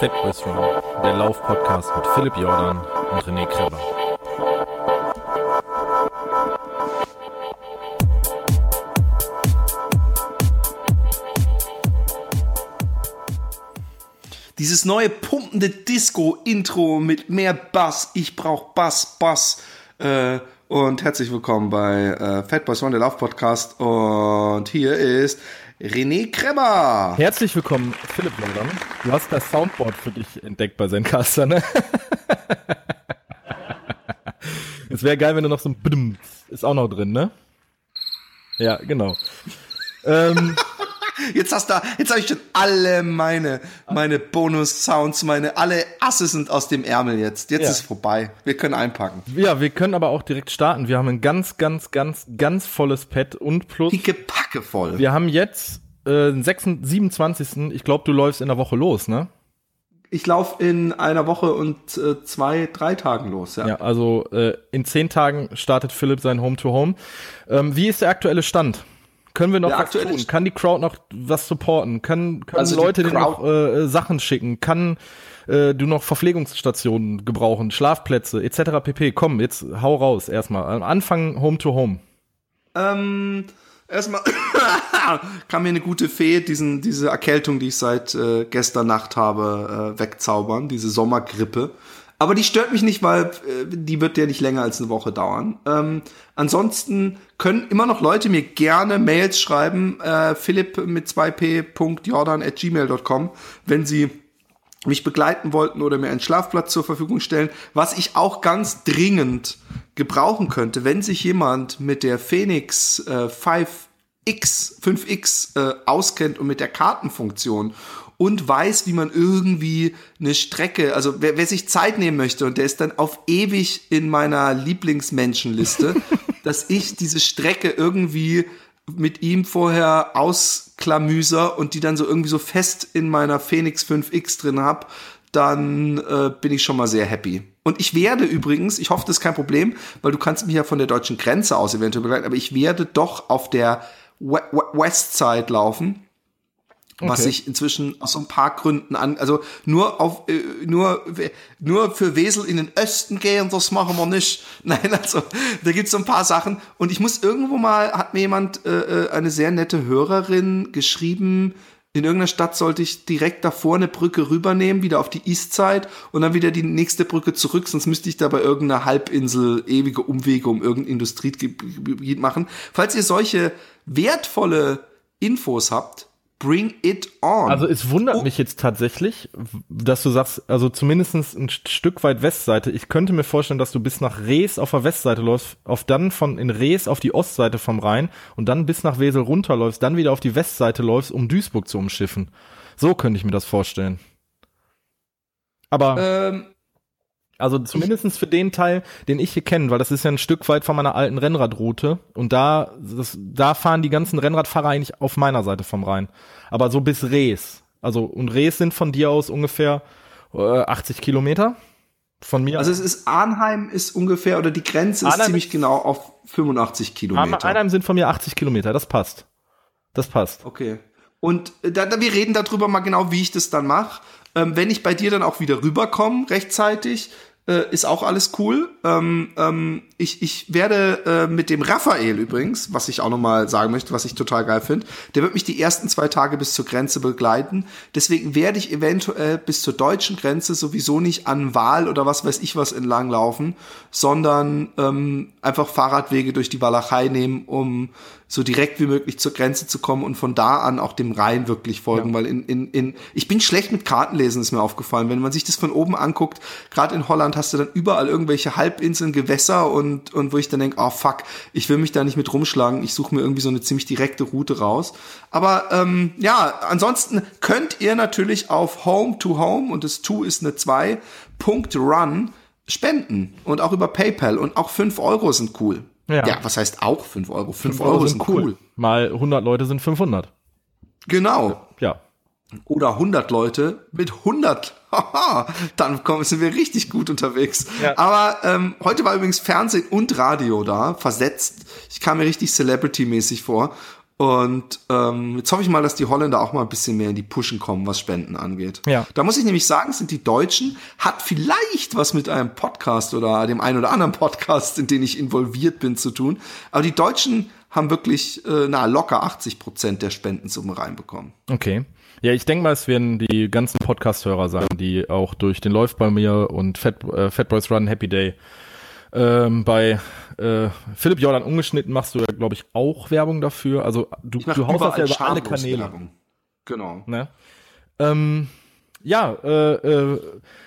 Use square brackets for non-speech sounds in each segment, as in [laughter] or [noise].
Fatboys Run, der Lauf-Podcast mit Philipp Jordan und René Kreber. Dieses neue pumpende Disco-Intro mit mehr Bass. Ich brauch Bass, Bass. Äh, und herzlich willkommen bei äh, Fatboys Run, der Lauf-Podcast. Und hier ist René Kreber. Herzlich willkommen, Philipp Jordan. Du hast das Soundboard für dich entdeckt bei Zencaster, ne? Es wäre geil, wenn du noch so ein Bdum ist auch noch drin, ne? Ja, genau. ähm, Jetzt hast du, jetzt habe ich schon alle meine, meine Bonus-Sounds, meine, alle Asse sind aus dem Ärmel jetzt. Jetzt Ja. ist vorbei. Wir können einpacken. ja, wir können aber auch direkt starten. Wir haben ein ganz, ganz, ganz, ganz volles Pad und plus Picke voll. wir haben jetzt äh, den 26, 27. Ich glaube, du läufst in der Woche los, ne? Ich laufe in einer Woche und äh, zwei, drei Tagen los, ja. Ja, also äh, in zehn Tagen startet Philipp sein Home-to-Home. Ähm, wie ist der aktuelle Stand? Können wir noch Der was tun? St- Kann die Crowd noch was supporten? Kann, können Also die Leute dir noch Crowd- äh, Sachen schicken? Kann äh, du noch Verpflegungsstationen gebrauchen, Schlafplätze etc. pp. Komm, jetzt hau raus erstmal. Am Anfang Home-to-Home. Ähm, erstmal [coughs] kann mir eine gute Fee diesen, diese Erkältung, die ich seit äh, gestern Nacht habe, äh, wegzaubern, diese Sommergrippe. Aber die stört mich nicht, weil äh, die wird ja nicht länger als eine Woche dauern. Ähm, ansonsten können immer noch Leute mir gerne Mails schreiben, äh, philipp mit 2p.jordan at gmail.com, wenn sie mich begleiten wollten oder mir einen Schlafplatz zur Verfügung stellen, was ich auch ganz dringend gebrauchen könnte, wenn sich jemand mit der Phoenix äh, 5X, 5X äh, auskennt und mit der Kartenfunktion und weiß, wie man irgendwie eine Strecke, also wer, wer sich Zeit nehmen möchte und der ist dann auf ewig in meiner Lieblingsmenschenliste, [laughs] dass ich diese Strecke irgendwie mit ihm vorher ausklamüser und die dann so irgendwie so fest in meiner Phoenix 5X drin hab, dann äh, bin ich schon mal sehr happy. Und ich werde übrigens, ich hoffe, das ist kein Problem, weil du kannst mich ja von der deutschen Grenze aus eventuell begleiten, aber ich werde doch auf der We We Westside laufen. Was Okay. ich inzwischen aus so ein paar Gründen an, also nur auf, äh, nur, nur für Wesel in den Osten gehen, das machen wir nicht. [laughs] Nein, also, da gibt's so ein paar Sachen. Und ich muss irgendwo mal, hat mir jemand, äh, äh, eine sehr nette Hörerin geschrieben, in irgendeiner Stadt sollte ich direkt davor eine Brücke rübernehmen, wieder auf die Eastside und dann wieder die nächste Brücke zurück, sonst müsste ich da bei irgendeiner Halbinsel ewige Umwege um irgendein Industriegebiet machen. Falls ihr solche wertvolle Infos habt, bring it on. Also es wundert Oh. mich jetzt tatsächlich, dass du sagst, also zumindestens ein St- Stück weit Westseite. Ich könnte mir vorstellen, dass du bis nach Rees auf der Westseite läufst, auf dann von in Rees auf die Ostseite vom Rhein und dann bis nach Wesel runterläufst, dann wieder auf die Westseite läufst, um Duisburg zu umschiffen. So könnte ich mir das vorstellen. Aber ähm, also zumindestens für den Teil, den ich hier kenne, weil das ist ja ein Stück weit von meiner alten Rennradroute und da, das, da fahren die ganzen Rennradfahrer eigentlich auf meiner Seite vom Rhein. Aber so bis Rees. Also, und Rees sind von dir aus ungefähr äh, 80 Kilometer. Von mir. also es ist Arnheim ist ungefähr, oder die Grenze ist Arnheim ziemlich ist- genau auf 85 Kilometer. Einheim sind von mir 80 Kilometer, das passt. Das passt. Okay. Und äh, da, da, wir reden darüber mal genau, wie ich das dann mache. Ähm, wenn ich bei dir dann auch wieder rüberkomme, rechtzeitig, äh, ist auch alles cool. Ähm, ähm, ich, ich werde äh, mit dem Raphael übrigens, was ich auch nochmal sagen möchte, was ich total geil finde, der wird mich die ersten zwei Tage bis zur Grenze begleiten. Deswegen werde ich eventuell bis zur deutschen Grenze sowieso nicht an Wahl oder was weiß ich was entlang laufen, sondern ähm, einfach Fahrradwege durch die Walachei nehmen, um so direkt wie möglich zur Grenze zu kommen und von da an auch dem Rhein wirklich folgen, weil in, in, in ich bin schlecht mit Kartenlesen, ist mir aufgefallen. Wenn man sich das von oben anguckt, gerade in Holland hast du dann überall irgendwelche Halbinseln, Gewässer und, und wo ich dann denke, oh fuck, ich will mich da nicht mit rumschlagen, ich suche mir irgendwie so eine ziemlich direkte Route raus. Aber ähm, ja, ansonsten könnt ihr natürlich auf Home to Home und das To ist eine 2, Punkt Run spenden und auch über PayPal und auch 5 Euro sind cool. Ja. Ja, was heißt auch 5 Euro? 5 Euro, sind cool. Mal 100 Leute sind 500. Genau. Ja. Oder 100 Leute mit 100. [laughs] Haha, dann kommen, sind wir richtig gut unterwegs. Ja. Aber ähm, heute war übrigens Fernsehen und Radio da, versetzt. Ich kam mir richtig Celebrity-mäßig vor. Und ähm, jetzt hoffe ich mal, dass die Holländer auch mal ein bisschen mehr in die Pushen kommen, was Spenden angeht. Ja. Da muss ich nämlich sagen, sind die Deutschen, hat vielleicht was mit einem Podcast oder dem einen oder anderen Podcast, in den ich involviert bin, zu tun. Aber die Deutschen haben wirklich, äh, na, locker 80 Prozent der Spendensumme reinbekommen. Okay. Ja, ich denke mal, es werden die ganzen Podcast-Hörer sein, die auch durch den Läuft bei mir und Fat, äh, Fat Boys Run Happy Day ähm, bei äh, Philipp Jordan ungeschnitten machst du ja, glaube ich, auch Werbung dafür. Also du, du haust das ja über alle Kanäle. Werbung. Genau. Ne? Ähm, ja, äh, äh,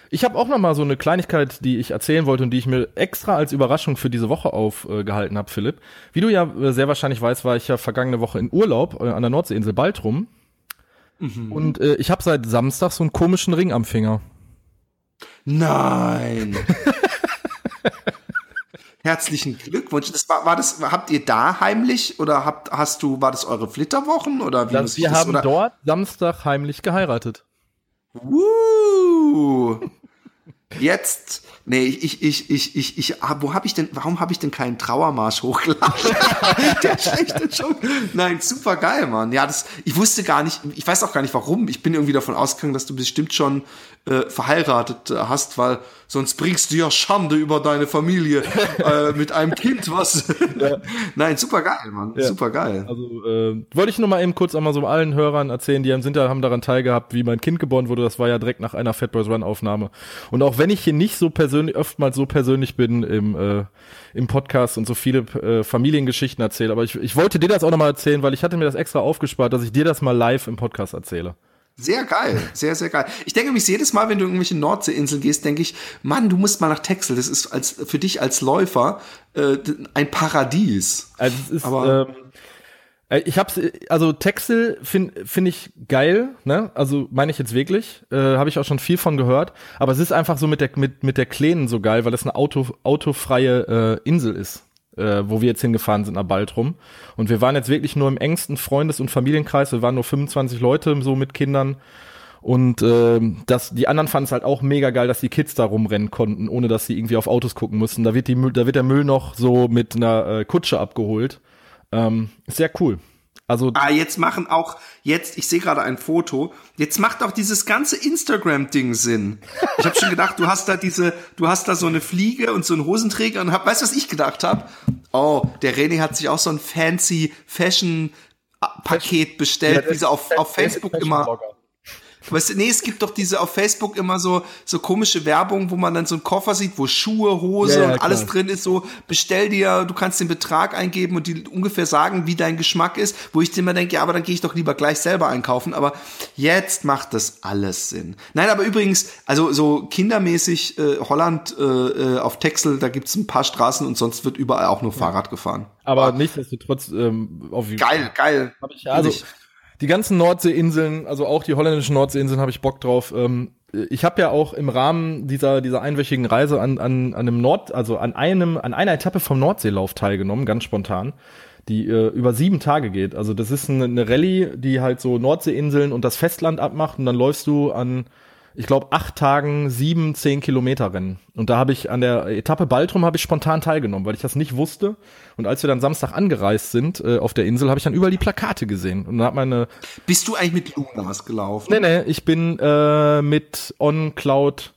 ich habe auch noch mal so eine Kleinigkeit, die ich erzählen wollte und die ich mir extra als Überraschung für diese Woche aufgehalten äh, habe, Philipp. Wie du ja äh, sehr wahrscheinlich weißt, war ich ja vergangene Woche in Urlaub äh, an der Nordseeinsel Baltrum. Und äh, ich habe seit Samstag so einen komischen Ring am Finger. Nein. [laughs] Herzlichen Glückwunsch. Das war, war das, habt ihr da heimlich oder habt, hast du, war das eure Flitterwochen oder wie ich wir das, haben oder? dort Samstag heimlich geheiratet. Woo! Jetzt, nee, ich, ich, ich, ich, ich, ich wo habe ich denn, warum habe ich denn keinen Trauermarsch hochgeladen? [laughs] Der schlechte Joke. Nein, super geil, Mann. Ja, das, ich wusste gar nicht, ich weiß auch gar nicht warum. Ich bin irgendwie davon ausgegangen, dass du bestimmt schon äh, verheiratet äh, hast, weil sonst bringst du ja Schande über deine Familie äh, mit einem Kind, was. [laughs] Nein, super geil, Mann. Ja. Super geil. Also äh, wollte ich nur mal eben kurz einmal so allen Hörern erzählen, die sind da, haben daran teilgehabt, wie mein Kind geboren wurde. Das war ja direkt nach einer Fat Boys Run Aufnahme. Und auch wenn ich hier nicht so persönlich, oftmals so persönlich bin im, äh, im Podcast und so viele äh, Familiengeschichten erzähle, aber ich, ich wollte dir das auch nochmal erzählen, weil ich hatte mir das extra aufgespart, dass ich dir das mal live im Podcast erzähle. Sehr geil, sehr, sehr geil. Ich denke mich jedes Mal, wenn du in irgendwelche Nordseeinseln gehst, denke ich, Mann, du musst mal nach Texel. Das ist als für dich als Läufer äh, ein Paradies. Also es ist, Aber- ähm, äh, ich hab's, äh, also Texel finde find ich geil, ne? Also meine ich jetzt wirklich, äh, habe ich auch schon viel von gehört. Aber es ist einfach so mit der mit mit der Klänen so geil, weil das eine Auto autofreie äh, Insel ist, äh, wo wir jetzt hingefahren sind nach Baltrum. Und wir waren jetzt wirklich nur im engsten Freundes- und Familienkreis. Wir waren nur 25 Leute so mit Kindern. Und ähm, das, die anderen fanden es halt auch mega geil, dass die Kids da rumrennen konnten, ohne dass sie irgendwie auf Autos gucken mussten. Da wird die da wird der Müll noch so mit einer äh, Kutsche abgeholt. Ähm, ist sehr cool. Also Ah, jetzt machen auch, jetzt, ich sehe gerade ein Foto, jetzt macht auch dieses ganze Instagram-Ding Sinn. Ich habe schon gedacht, du hast da diese, du hast da so eine Fliege und so einen Hosenträger und hab, weißt du, was ich gedacht habe? Oh, der René hat sich auch so ein fancy Fashion-Paket bestellt, wie sie auf, auf Facebook immer. Weißt du, nee, es gibt doch diese auf Facebook immer so, so komische Werbung, wo man dann so einen Koffer sieht, wo Schuhe, Hose Ja, ja, und alles klar. drin ist, so, bestell dir, du kannst den Betrag eingeben und die ungefähr sagen, wie dein Geschmack ist, wo ich dir immer denke, ja, aber dann gehe ich doch lieber gleich selber einkaufen, aber jetzt macht das alles Sinn. Nein, aber übrigens, also so kindermäßig, äh, Holland äh, äh, auf Texel, da gibt's ein paar Straßen und sonst wird überall auch nur Fahrrad gefahren. aber nichtsdestotrotz ähm, auf Geil, geil. Hab ich, also. Die ganzen Nordseeinseln, also auch die holländischen Nordseeinseln, habe ich Bock drauf. Ähm, ich habe ja auch im Rahmen dieser dieser einwöchigen Reise an an an einem Nord, also an einem an einer Etappe vom Nordseelauf teilgenommen, ganz spontan, die äh, über sieben Tage geht. Also das ist eine, eine Rallye, die halt so Nordseeinseln und das Festland abmacht und dann läufst du an ich glaube, acht Tagen sieben, zehn Kilometer Rennen. Und da habe ich an der Etappe Baltrum habe ich spontan teilgenommen, weil ich das nicht wusste. Und als wir dann Samstag angereist sind äh, auf der Insel, habe ich dann überall die Plakate gesehen. Und dann hat meine, Bist du eigentlich mit Lunas gelaufen? nee, nee, ich bin äh, mit On Cloud,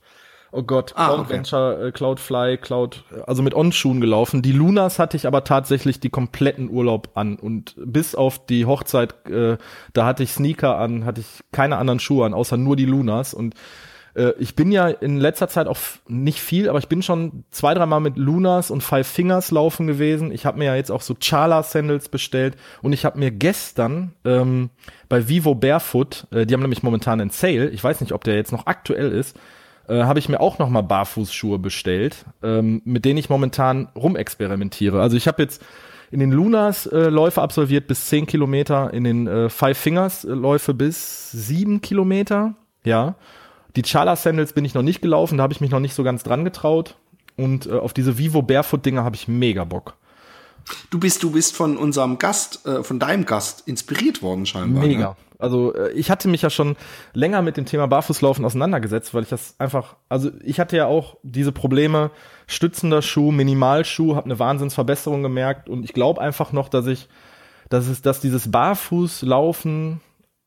oh Gott, Ah, Cloud okay. Venture, äh, Cloudfly, Cloud, also mit On-Schuhen gelaufen. Die Lunas hatte ich aber tatsächlich die kompletten Urlaub an. Und bis auf die Hochzeit, äh, da hatte ich Sneaker an, hatte ich keine anderen Schuhe an, außer nur die Lunas. Und äh, ich bin ja in letzter Zeit auch nicht viel, aber ich bin schon zwei, dreimal mit Lunas und Five Fingers laufen gewesen. Ich habe mir ja jetzt auch so Chala Sandals bestellt und ich habe mir gestern ähm, bei Vivo Barefoot, äh, die haben nämlich momentan einen Sale, ich weiß nicht, ob der jetzt noch aktuell ist, äh, habe ich mir auch noch mal Barfußschuhe bestellt, ähm, mit denen ich momentan rumexperimentiere. Also ich habe jetzt in den Lunas äh, Läufe absolviert bis 10 Kilometer, in den äh, Five Fingers äh, Läufe bis 7 Kilometer, ja. Die Chala Sandals bin ich noch nicht gelaufen, da habe ich mich noch nicht so ganz dran getraut. Und äh, auf diese Vivo Barefoot Dinger habe ich mega Bock. Du bist, du bist von unserem Gast, äh, von deinem Gast inspiriert worden scheinbar. Mega. Ne? Also äh, ich hatte mich ja schon länger mit dem Thema Barfußlaufen auseinandergesetzt, weil ich das einfach, also ich hatte ja auch diese Probleme, stützender Schuh, Minimalschuh, habe eine Wahnsinnsverbesserung gemerkt und ich glaube einfach noch, dass ich dass es, dass dieses Barfußlaufen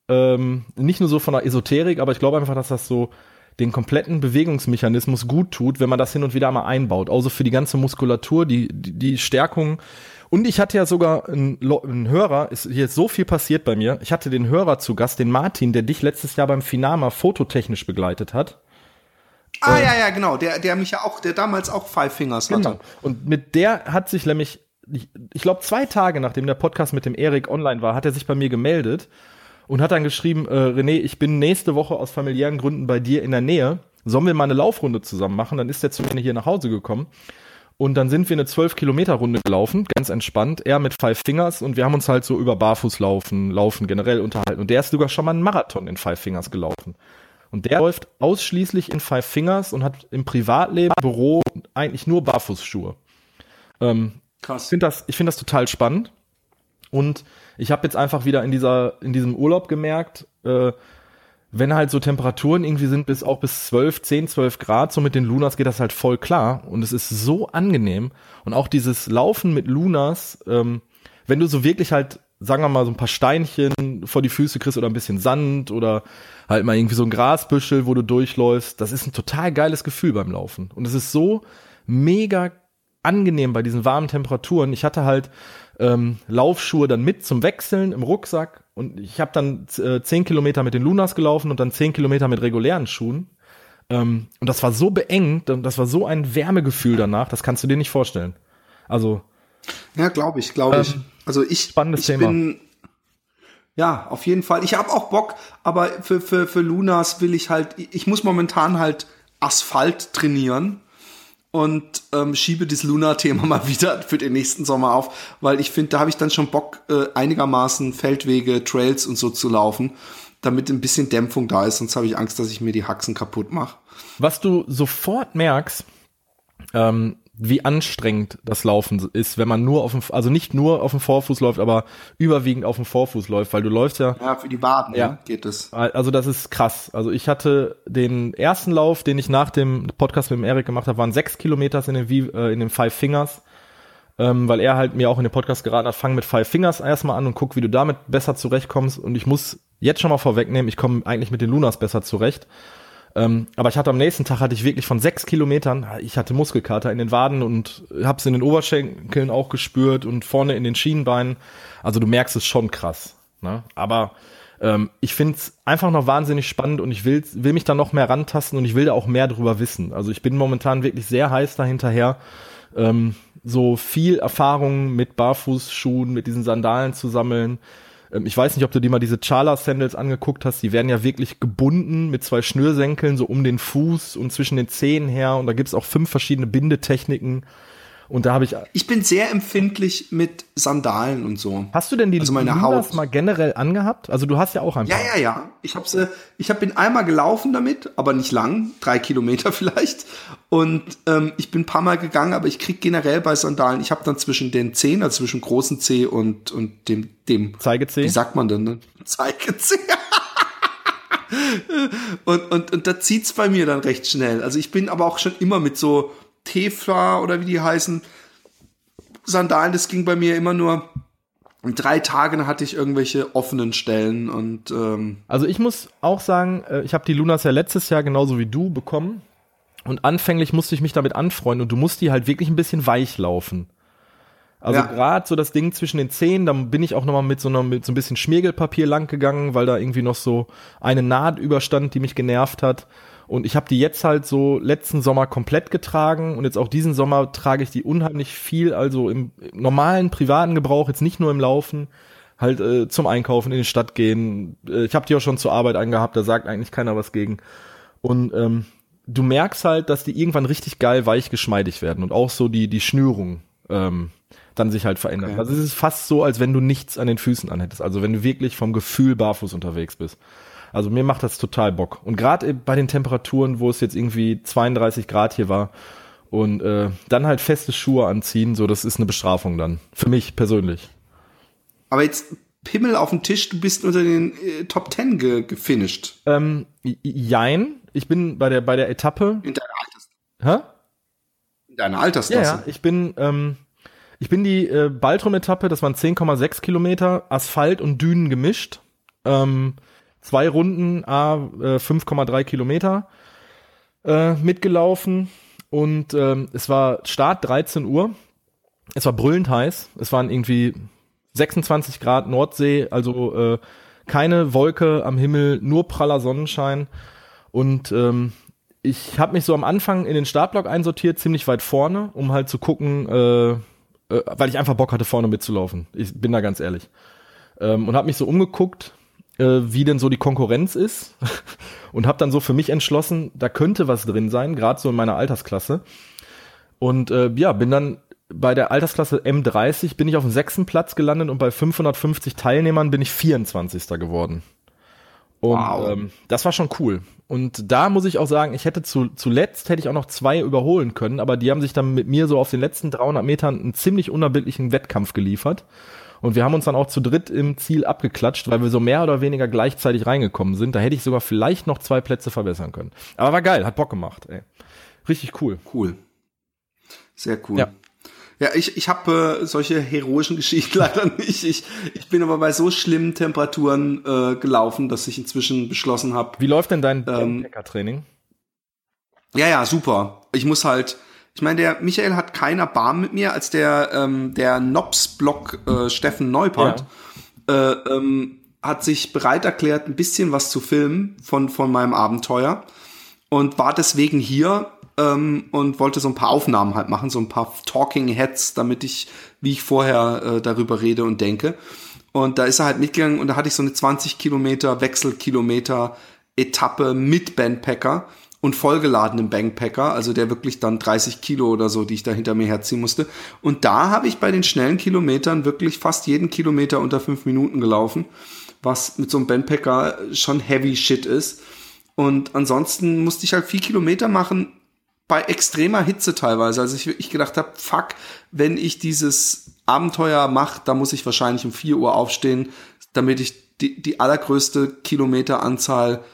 ähm, nicht nur so von der Esoterik, aber ich glaube einfach, dass das so den kompletten Bewegungsmechanismus gut tut, wenn man das hin und wieder mal einbaut. Also für die ganze Muskulatur, die, die, die Stärkung. Und ich hatte ja sogar einen, einen Hörer, ist hier ist so viel passiert bei mir. Ich hatte den Hörer zu Gast, den Martin, der dich letztes Jahr beim Finama fototechnisch begleitet hat. Ah, ja, ja, genau. Der, der mich ja auch, der damals auch Five Fingers hatte. Genau. Und mit der hat sich nämlich, ich, ich glaube, zwei Tage nachdem der Podcast mit dem Erik online war, hat er sich bei mir gemeldet und hat dann geschrieben, äh, René, ich bin nächste Woche aus familiären Gründen bei dir in der Nähe. Sollen wir mal eine Laufrunde zusammen machen? Dann ist er zu mir hier nach Hause gekommen. Und dann sind wir eine 12 Kilometer Runde gelaufen, ganz entspannt. Er mit Five Fingers und wir haben uns halt so über Barfußlaufen, Laufen generell unterhalten. Und der ist sogar schon mal einen Marathon in Five Fingers gelaufen. Und der läuft ausschließlich in Five Fingers und hat im Privatleben, Büro eigentlich nur Barfußschuhe. Ähm, Krass. Ich finde das, ich finde das total spannend. Und ich habe jetzt einfach wieder in dieser, in diesem Urlaub gemerkt, äh, wenn halt so Temperaturen irgendwie sind bis auch bis 12, 10, 12 Grad, so mit den Lunas geht das halt voll klar. Und es ist so angenehm. Und auch dieses Laufen mit Lunas, ähm, wenn du so wirklich halt, sagen wir mal, so ein paar Steinchen vor die Füße kriegst oder ein bisschen Sand oder halt mal irgendwie so ein Grasbüschel, wo du durchläufst, das ist ein total geiles Gefühl beim Laufen. Und es ist so mega angenehm bei diesen warmen Temperaturen. Ich hatte halt ähm, Laufschuhe dann mit zum Wechseln im Rucksack und ich habe dann äh, zehn Kilometer mit den Lunas gelaufen und dann zehn Kilometer mit regulären Schuhen. Ähm, und das war so beengt und das war so ein Wärmegefühl danach, das kannst du dir nicht vorstellen. Also. Ja, glaube ich, glaube ich. Ähm, also ich, spannendes ich Thema. bin, ja, auf jeden Fall. Ich habe auch Bock, aber für, für, für Lunas will ich halt, ich muss momentan halt Asphalt trainieren und ähm, schiebe das Luna-Thema [laughs] mal wieder für den nächsten Sommer auf, weil ich finde, da habe ich dann schon Bock, äh, einigermaßen Feldwege, Trails und so zu laufen, damit ein bisschen Dämpfung da ist, sonst habe ich Angst, dass ich mir die Haxen kaputt mache. Was du sofort merkst, ähm, wie anstrengend das Laufen ist, wenn man nur auf dem, also nicht nur auf dem Vorfuß läuft, aber überwiegend auf dem Vorfuß läuft, weil du läufst ja. Ja, für die Waden ja. geht es. Also das ist krass. Also ich hatte den ersten Lauf, den ich nach dem Podcast mit dem Erik gemacht habe, waren sechs Kilometer in den, äh, in den Five Fingers. Ähm, weil er halt mir auch in den Podcast geraten hat, fang mit Five Fingers erstmal an und guck, wie du damit besser zurechtkommst. Und ich muss jetzt schon mal vorwegnehmen, ich komme eigentlich mit den Lunas besser zurecht. Ähm, aber ich hatte am nächsten Tag hatte ich wirklich von sechs Kilometern, ich hatte Muskelkater in den Waden und hab's in den Oberschenkeln auch gespürt und vorne in den Schienenbeinen. Also du merkst es schon krass. Ne? Aber ähm, ich find's einfach noch wahnsinnig spannend und ich will, will mich da noch mehr rantasten und ich will da auch mehr drüber wissen. Also ich bin momentan wirklich sehr heiß dahinterher, ähm, so viel Erfahrung mit Barfußschuhen, mit diesen Sandalen zu sammeln ähm, ich weiß nicht, ob du dir mal diese Charla Sandals angeguckt hast. Die werden ja wirklich gebunden mit zwei Schnürsenkeln so um den Fuß und zwischen den Zehen her. Und da gibt's auch fünf verschiedene Bindetechniken. Und da habe ich. Ich bin sehr empfindlich mit Sandalen und so. Hast du denn die also meine Haut mal generell angehabt? Also du hast ja auch ein paar. Ja, ja, ja. Ich habe sie. Ich habe bin einmal gelaufen damit, aber nicht lang, drei Kilometer [laughs] vielleicht. Und ähm, ich bin ein paar Mal gegangen, aber ich krieg generell bei Sandalen. Ich habe dann zwischen den Zehen, also zwischen großen C und und dem dem Zeigezeh. Wie sagt man denn? Ne? [laughs] Zeigezeh. [laughs] und, und, und da zieht's bei mir dann recht schnell. Also ich bin aber auch schon immer mit so Tefla oder wie die heißen, Sandalen, das ging bei mir immer nur in drei Tagen hatte ich irgendwelche offenen Stellen und ähm also ich muss auch sagen, äh, ich habe die Lunas ja letztes Jahr genauso wie du bekommen und anfänglich musste ich mich damit anfreunden und du musst die halt wirklich ein bisschen weich laufen. Also ja. gerade so das Ding zwischen den Zehen, da bin ich auch nochmal mit so einer mit so ein bisschen Schmirgelpapier lang gegangen, weil da irgendwie noch so eine Naht überstand, die mich genervt hat. Und ich habe die jetzt halt so letzten Sommer komplett getragen und jetzt auch diesen Sommer trage ich die unheimlich viel, also im normalen privaten Gebrauch, jetzt nicht nur im Laufen, halt äh, zum Einkaufen in die Stadt gehen. Äh, ich habe die auch schon zur Arbeit angehabt, da sagt eigentlich keiner was gegen. Und ähm, du merkst halt, dass die irgendwann richtig geil weich geschmeidig werden und auch so die die Schnürung ähm, dann sich halt verändern. Okay. Also es ist fast so, als wenn du nichts an den Füßen anhättest. Also wenn du wirklich vom Gefühl barfuß unterwegs bist. Also mir macht das total Bock. Und gerade bei den Temperaturen, wo es jetzt irgendwie 32 Grad hier war und äh, dann halt feste Schuhe anziehen, so das ist eine Bestrafung dann. Für mich persönlich. Aber jetzt Pimmel auf dem Tisch, du bist unter den äh, Top Ten ge gefinisht. Ähm, jein. Ich bin bei der bei der Etappe. In deiner Altersklasse. Hä? In deiner Altersklasse. Ja, ja, ich bin ähm, ich bin die äh, Baltrum-Etappe, das waren 10,6 Kilometer, Asphalt und Dünen gemischt. Ähm, zwei Runden, a äh, 5,3 Kilometer äh, mitgelaufen. Und ähm, es war Start 13 Uhr. Es war brüllend heiß. Es waren irgendwie 26 Grad Nordsee, also äh, keine Wolke am Himmel, nur praller Sonnenschein. Und ähm, ich habe mich so am Anfang in den Startblock einsortiert, ziemlich weit vorne, um halt zu gucken, äh, äh, weil ich einfach Bock hatte, vorne mitzulaufen. Ich bin da ganz ehrlich. Ähm, und habe mich so umgeguckt, äh, wie denn so die Konkurrenz ist [laughs] und habe dann so für mich entschlossen, da könnte was drin sein, gerade so in meiner Altersklasse. Und äh, ja, bin dann bei der Altersklasse M30 bin ich auf dem sechsten Platz gelandet und bei 550 Teilnehmern bin ich 24. geworden. Und wow. ähm, das war schon cool. Und da muss ich auch sagen, ich hätte zu, zuletzt hätte ich auch noch zwei überholen können, aber die haben sich dann mit mir so auf den letzten 300 Metern einen ziemlich unerbittlichen Wettkampf geliefert. Und wir haben uns dann auch zu dritt im Ziel abgeklatscht, weil wir so mehr oder weniger gleichzeitig reingekommen sind. Da hätte ich sogar vielleicht noch zwei Plätze verbessern können. Aber war geil, hat Bock gemacht. Ey. Richtig cool. Cool. Sehr cool. Ja. Ja, ich, ich habe äh, solche heroischen Geschichten [laughs] leider nicht. Ich, ich bin aber bei so schlimmen Temperaturen äh, gelaufen, dass ich inzwischen beschlossen habe. Wie läuft denn dein ähm, training Ja, ja, super. Ich muss halt, ich meine, der Michael hat keinen Erbarmen mit mir, als der ähm, der Nops-Block äh, Steffen Neupert ja. äh, ähm, hat sich bereit erklärt, ein bisschen was zu filmen von von meinem Abenteuer und war deswegen hier ähm, und wollte so ein paar Aufnahmen halt machen, so ein paar Talking Heads, damit ich, wie ich vorher äh, darüber rede und denke. Und da ist er halt mitgegangen und da hatte ich so eine 20 Kilometer Wechselkilometer Etappe mit Bandpacker und vollgeladenem Bankpacker, also der wirklich dann 30 Kilo oder so, die ich da hinter mir herziehen musste. Und da habe ich bei den schnellen Kilometern wirklich fast jeden Kilometer unter fünf Minuten gelaufen, was mit so einem Bandpacker schon heavy shit ist. Und ansonsten musste ich halt vier Kilometer machen, bei extremer Hitze teilweise. Also ich wirklich gedacht habe, fuck, wenn ich dieses Abenteuer mache, da muss ich wahrscheinlich um 4 Uhr aufstehen, damit ich die, die allergrößte Kilometeranzahl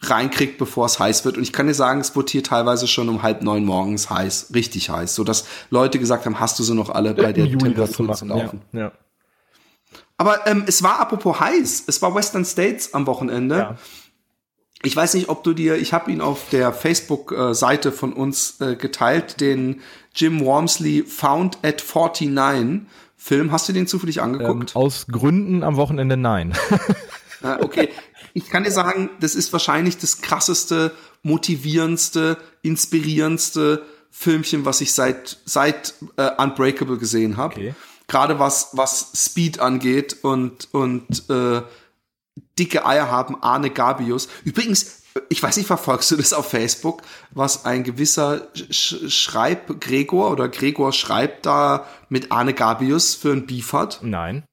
reinkriegt, bevor es heiß wird. Und ich kann dir sagen, es wurde hier teilweise schon um halb neun morgens heiß, richtig heiß, so dass Leute gesagt haben, hast du sie noch alle bei der Juli Temperatur zu laufen. Ja, ja. Aber ähm, es war apropos heiß, es war Western States am Wochenende. Ja. Ich weiß nicht, ob du dir, ich habe ihn auf der Facebook-Seite von uns äh, geteilt, den Jim Wormsley Found at 49 Film. Hast du den zufällig angeguckt? Ähm, aus Gründen am Wochenende nein. ah, okay. [laughs] Ich kann dir sagen, das ist wahrscheinlich das krasseste, motivierendste, inspirierendste Filmchen, was ich seit seit äh, Unbreakable gesehen habe. Okay. Gerade was was Speed angeht und und äh, dicke Eier haben, Arne Gabius. Übrigens, ich weiß nicht, verfolgst du das auf Facebook, was ein gewisser Sch Schreib Gregor oder Gregor schreibt da mit Arne Gabius für ein Beef hat? Nein.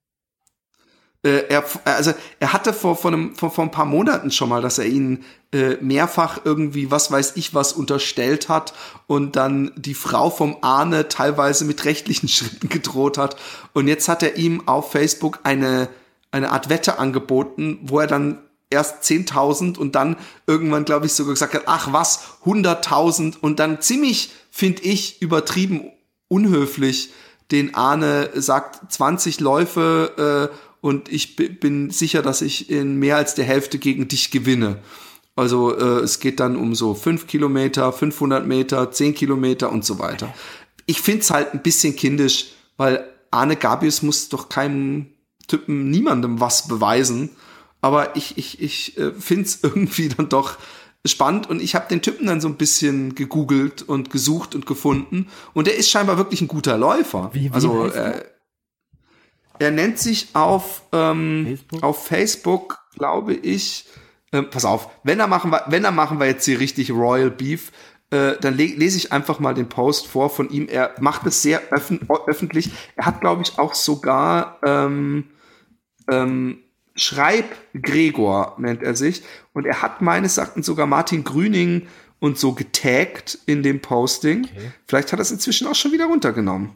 Äh, er, also er hatte vor, vor, einem, vor, vor ein paar Monaten schon mal, dass er ihn äh, mehrfach irgendwie, was weiß ich, was unterstellt hat und dann die Frau vom Arne teilweise mit rechtlichen [laughs] Schritten gedroht hat. Und jetzt hat er ihm auf Facebook eine eine Art Wette angeboten, wo er dann erst 10.000 und dann irgendwann, glaube ich, sogar gesagt hat, ach was, 100.000 und dann ziemlich, finde ich, übertrieben unhöflich, den Arne sagt 20 Läufe äh, und ich bin sicher, dass ich in mehr als der Hälfte gegen dich gewinne. Also äh, es geht dann um so 5 Kilometer, 500 Meter, 10 Kilometer und so weiter. Ich finde es halt ein bisschen kindisch, weil Arne Gabius muss doch keinem Typen niemandem was beweisen. Aber ich, ich, ich äh, finde es [laughs] irgendwie dann doch spannend und ich habe den Typen dann so ein bisschen gegoogelt und gesucht und gefunden und er ist scheinbar wirklich ein guter Läufer. Wie, wie also äh, er nennt sich auf ähm, Facebook? auf Facebook, glaube ich. Äh, pass auf, wenn er machen wir, wenn er machen wir jetzt hier richtig Royal Beef, äh, dann lese ich einfach mal den Post vor von ihm. Er macht es sehr öffentlich. Er hat, glaube ich, auch sogar ähm, ähm, Schreib Gregor nennt er sich. Und er hat meines Erachtens sogar Martin Grüning und so getaggt in dem Posting. Okay. Vielleicht hat er es inzwischen auch schon wieder runtergenommen.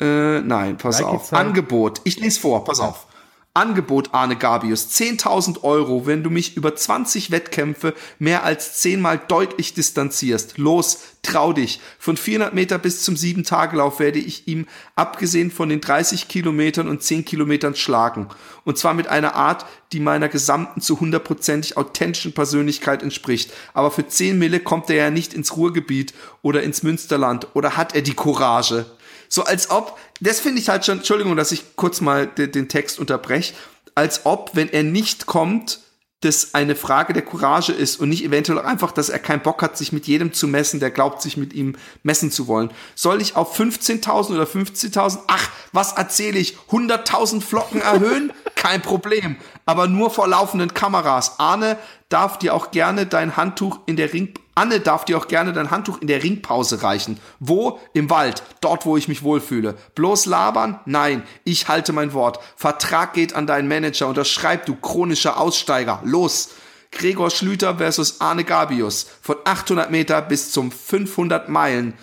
Äh, nein, pass Vielleicht auf. Angebot. Ich lese vor, pass auf. Angebot Arne Gabius 10.000 Euro, wenn du mich über 20 Wettkämpfe mehr als zehnmal deutlich distanzierst. Los, trau dich. Von 400 Meter bis zum 7-Tage-Lauf werde ich ihm, abgesehen von den 30 Kilometern und 10 Kilometern, schlagen. Und zwar mit einer Art, die meiner gesamten zu hundertprozentig authentischen Persönlichkeit entspricht. Aber für 10 Mille kommt er ja nicht ins Ruhrgebiet oder ins Münsterland oder hat er die Courage? So als ob, das finde ich halt schon, Entschuldigung, dass ich kurz mal den, den Text unterbreche, als ob, wenn er nicht kommt, das eine Frage der Courage ist und nicht eventuell auch einfach, dass er keinen Bock hat, sich mit jedem zu messen, der glaubt, sich mit ihm messen zu wollen. Soll ich auf 15.000 oder 15.000, ach, was erzähle ich, 100.000 Flocken erhöhen? [laughs] Kein Problem. Aber nur vor laufenden Kameras. Arne darf dir auch gerne dein Handtuch in der Ring, Anne darf dir auch gerne dein Handtuch in der Ringpause reichen. Wo? Im Wald. Dort, wo ich mich wohlfühle. Bloß labern? Nein. Ich halte mein Wort. Vertrag geht an deinen Manager. Unterschreib, du chronischer Aussteiger. Los. Gregor Schlüter versus Arne Gabius. Von 800 Meter bis zum 500 Meilen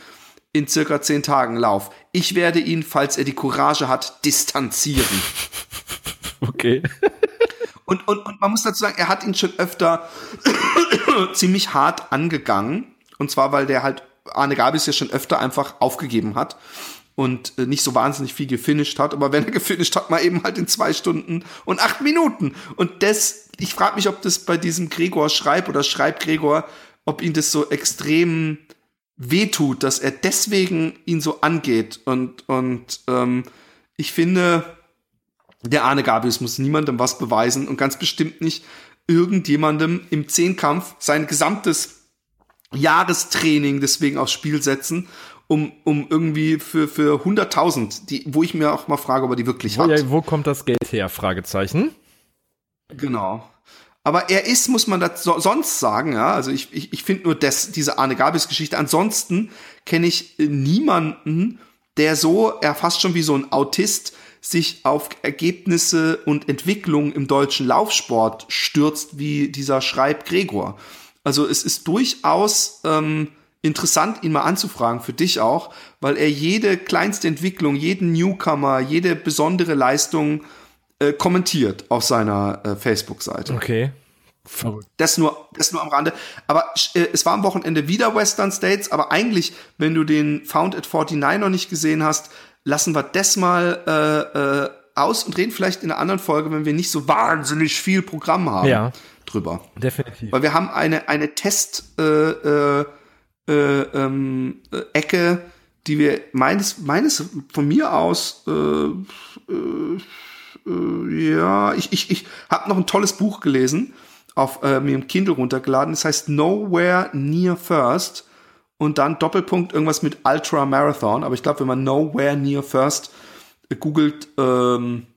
in circa 10 Tagen Lauf. Ich werde ihn, falls er die Courage hat, distanzieren. [laughs] Okay. Und, und, und man muss dazu sagen, er hat ihn schon öfter [coughs] ziemlich hart angegangen. Und zwar, weil der halt Arne Gabis ja schon öfter einfach aufgegeben hat und äh, nicht so wahnsinnig viel gefinisht hat. Aber wenn er [laughs] gefinisht hat, mal eben halt in zwei Stunden und acht Minuten. Und das, ich frage mich, ob das bei diesem Gregor Schreib oder Schreib Gregor, ob ihn das so extrem wehtut, dass er deswegen ihn so angeht. Und, und ähm, ich finde, der Arne Gabius muss niemandem was beweisen und ganz bestimmt nicht irgendjemandem im Zehnkampf sein gesamtes Jahrestraining deswegen aufs Spiel setzen, um, um irgendwie für, für 100.000, die, wo ich mir auch mal frage, ob er die wirklich hat. Ja, wo kommt das Geld her? Fragezeichen. Genau. Aber er ist, muss man das so, sonst sagen, ja, also ich, ich, ich finde nur das, diese Arne Gabius Geschichte. Ansonsten kenne ich niemanden, der so, er fast schon wie so ein Autist, sich auf Ergebnisse und Entwicklung im deutschen Laufsport stürzt wie dieser Schreib Gregor. Also es ist durchaus ähm, interessant, ihn mal anzufragen, für dich auch, weil er jede kleinste Entwicklung, jeden Newcomer, jede besondere Leistung äh, kommentiert auf seiner äh, Facebook-Seite. Okay. Verrückt. Das nur, das nur am Rande. Aber äh, es war am Wochenende wieder Western States, aber eigentlich, wenn du den Found at 49 noch nicht gesehen hast, lassen wir das mal äh, äh, aus und reden vielleicht in einer anderen Folge, wenn wir nicht so wahnsinnig viel Programm haben, ja, drüber. Definitiv. Weil wir haben eine, eine Test äh, äh, äh, ähm, äh, Ecke, die wir meines, meines von mir aus äh, äh, äh, ja, ich, ich, ich habe noch ein tolles Buch gelesen, auf äh, mir im Kindle runtergeladen. Das heißt Nowhere Near First und dann Doppelpunkt irgendwas mit Ultra Marathon. Aber ich glaube, wenn man Nowhere Near First googelt, ähm,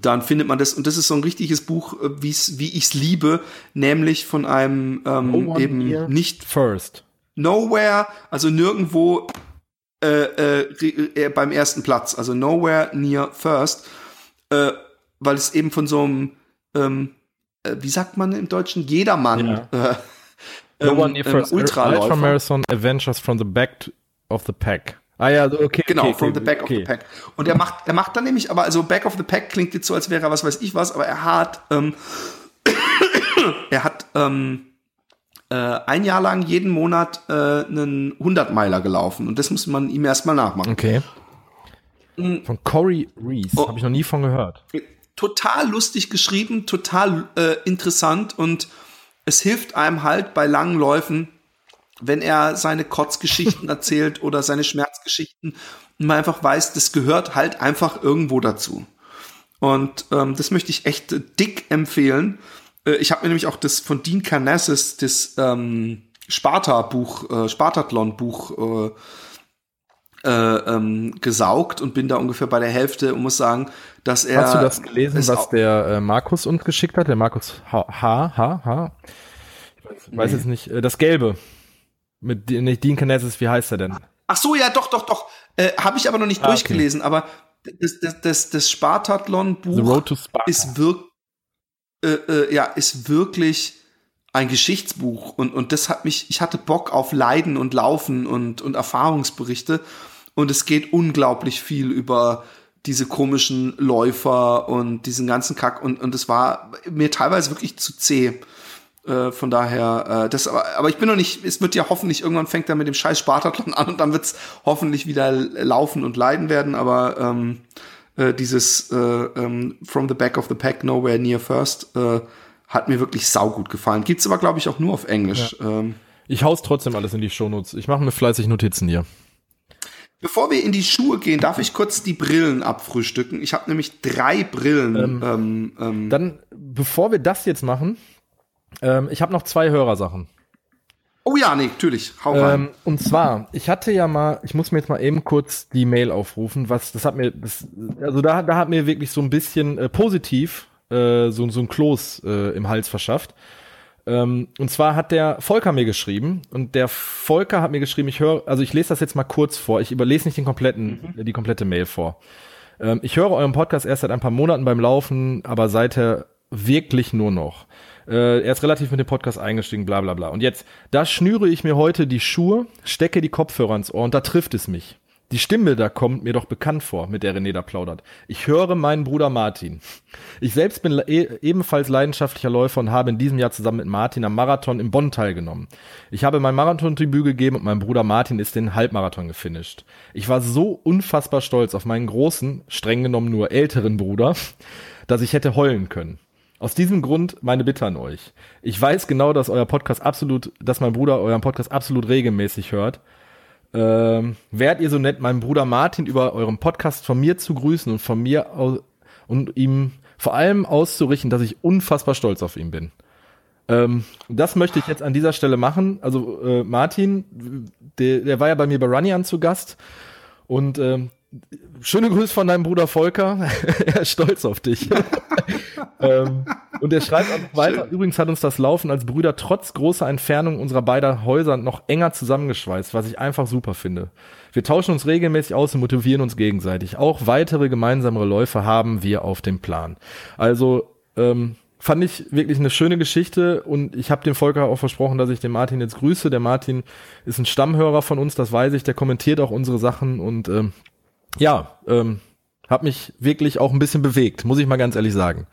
dann findet man das. Und das ist so ein richtiges Buch, äh, wie's, wie ich es liebe, nämlich von einem ähm, no eben nicht First. Nowhere, also nirgendwo äh, äh, äh, beim ersten Platz, also Nowhere Near First, äh, weil es eben von so einem, ähm, äh, wie sagt man im Deutschen, jedermann ja. No one near first. Ultra Marathon Adventures from the back of the pack. Ah ja, okay. Genau, okay, from okay, the back okay. of the pack. Und er macht, er macht dann nämlich, aber also back of the pack klingt jetzt so, als wäre er was weiß ich was, aber er hat, ähm, [coughs] er hat ähm, äh, ein Jahr lang jeden Monat äh, einen 100-Meiler gelaufen und das muss man ihm erstmal nachmachen. Okay. Mhm. Von Corey Reese, oh. habe ich noch nie von gehört. Total lustig geschrieben, total äh, interessant und es hilft einem halt bei langen Läufen, wenn er seine Kotzgeschichten [laughs] erzählt oder seine Schmerzgeschichten und man einfach weiß, das gehört halt einfach irgendwo dazu. Und ähm, das möchte ich echt dick empfehlen. Äh, ich habe mir nämlich auch das von Dean Carnassus, das ähm, Sparta-Buch, äh, Spartathlon-Buch äh, äh, ähm, gesaugt und bin da ungefähr bei der Hälfte und muss sagen, dass er. Hast du das gelesen, was der äh, Markus uns geschickt hat? Der Markus H. H. H. H. Ich weiß, nee. jetzt nicht. Äh, das Gelbe. Mit nicht Dean Canesis, wie heißt er denn? Ach so, ja, doch, doch, doch. Äh, Habe ich aber noch nicht ah, durchgelesen, okay. aber das, das, das, das Spartathlon-Buch ist, wirk äh, äh, ja, ist wirklich ein Geschichtsbuch und, und das hat mich, ich hatte Bock auf Leiden und Laufen und, und Erfahrungsberichte und es geht unglaublich viel über diese komischen Läufer und diesen ganzen Kack und und es war mir teilweise wirklich zu zäh. Äh, von daher, äh, das aber, aber ich bin noch nicht, es wird ja hoffentlich, irgendwann fängt er mit dem scheiß Spartathlon an und dann wird's hoffentlich wieder laufen und leiden werden, aber ähm, äh, dieses äh, ähm, From the Back of the Pack, Nowhere Near First, äh, hat mir wirklich saugut gefallen. Gibt's aber, glaube ich, auch nur auf Englisch. Ja. Ähm, ich hau's trotzdem alles in die Shownotes. Ich mache mir fleißig Notizen hier. Bevor wir in die Schuhe gehen, darf ich kurz die Brillen abfrühstücken. Ich habe nämlich drei Brillen. Ähm, ähm, ähm, dann, bevor wir das jetzt machen, ähm, ich habe noch zwei Hörersachen. Oh ja, nee, natürlich. Hau rein. Ähm, und zwar, ich hatte ja mal, ich muss mir jetzt mal eben kurz die Mail aufrufen, was, das hat mir, das, also da, da hat mir wirklich so ein bisschen äh, positiv äh, so, so ein Kloß äh, im Hals verschafft. Ähm, und zwar hat der Volker mir geschrieben und der Volker hat mir geschrieben, ich höre, also ich lese das jetzt mal kurz vor, ich überlese nicht den kompletten, mhm. die komplette Mail vor. Ähm, ich höre euren Podcast erst seit ein paar Monaten beim Laufen, aber seither wirklich nur noch. Äh, er ist relativ mit dem Podcast eingestiegen, bla bla bla. Und jetzt, da schnüre ich mir heute die Schuhe, stecke die Kopfhörer ins Ohr und da trifft es mich. Die Stimme da kommt mir doch bekannt vor, mit der René da plaudert. Ich höre meinen Bruder Martin. Ich selbst bin e ebenfalls leidenschaftlicher Läufer und habe in diesem Jahr zusammen mit Martin am Marathon in Bonn teilgenommen. Ich habe mein Marathon-Tribü gegeben und mein Bruder Martin ist den Halbmarathon gefinisht. Ich war so unfassbar stolz auf meinen großen, streng genommen nur älteren Bruder, dass ich hätte heulen können. Aus diesem Grund meine Bitte an euch. Ich weiß genau, dass euer Podcast absolut, dass mein Bruder euren Podcast absolut regelmäßig hört. Ähm, wärt ihr so nett, meinen Bruder Martin über euren Podcast von mir zu grüßen und von mir aus, und ihm vor allem auszurichten, dass ich unfassbar stolz auf ihn bin. Ähm, das möchte ich jetzt an dieser Stelle machen. Also äh, Martin, der, der war ja bei mir bei Runyan zu Gast und ähm, schöne Grüße von deinem Bruder Volker. [laughs] er ist stolz auf dich. [laughs] ähm, und er schreibt auch weiter. Schön. Übrigens hat uns das Laufen als Brüder trotz großer Entfernung unserer beider Häuser noch enger zusammengeschweißt, was ich einfach super finde. Wir tauschen uns regelmäßig aus und motivieren uns gegenseitig. Auch weitere gemeinsamere Läufe haben wir auf dem Plan. Also, ähm, fand ich wirklich eine schöne Geschichte und ich habe dem Volker auch versprochen, dass ich den Martin jetzt grüße. Der Martin ist ein Stammhörer von uns, das weiß ich, der kommentiert auch unsere Sachen und ähm, ja, ähm, hat mich wirklich auch ein bisschen bewegt, muss ich mal ganz ehrlich sagen.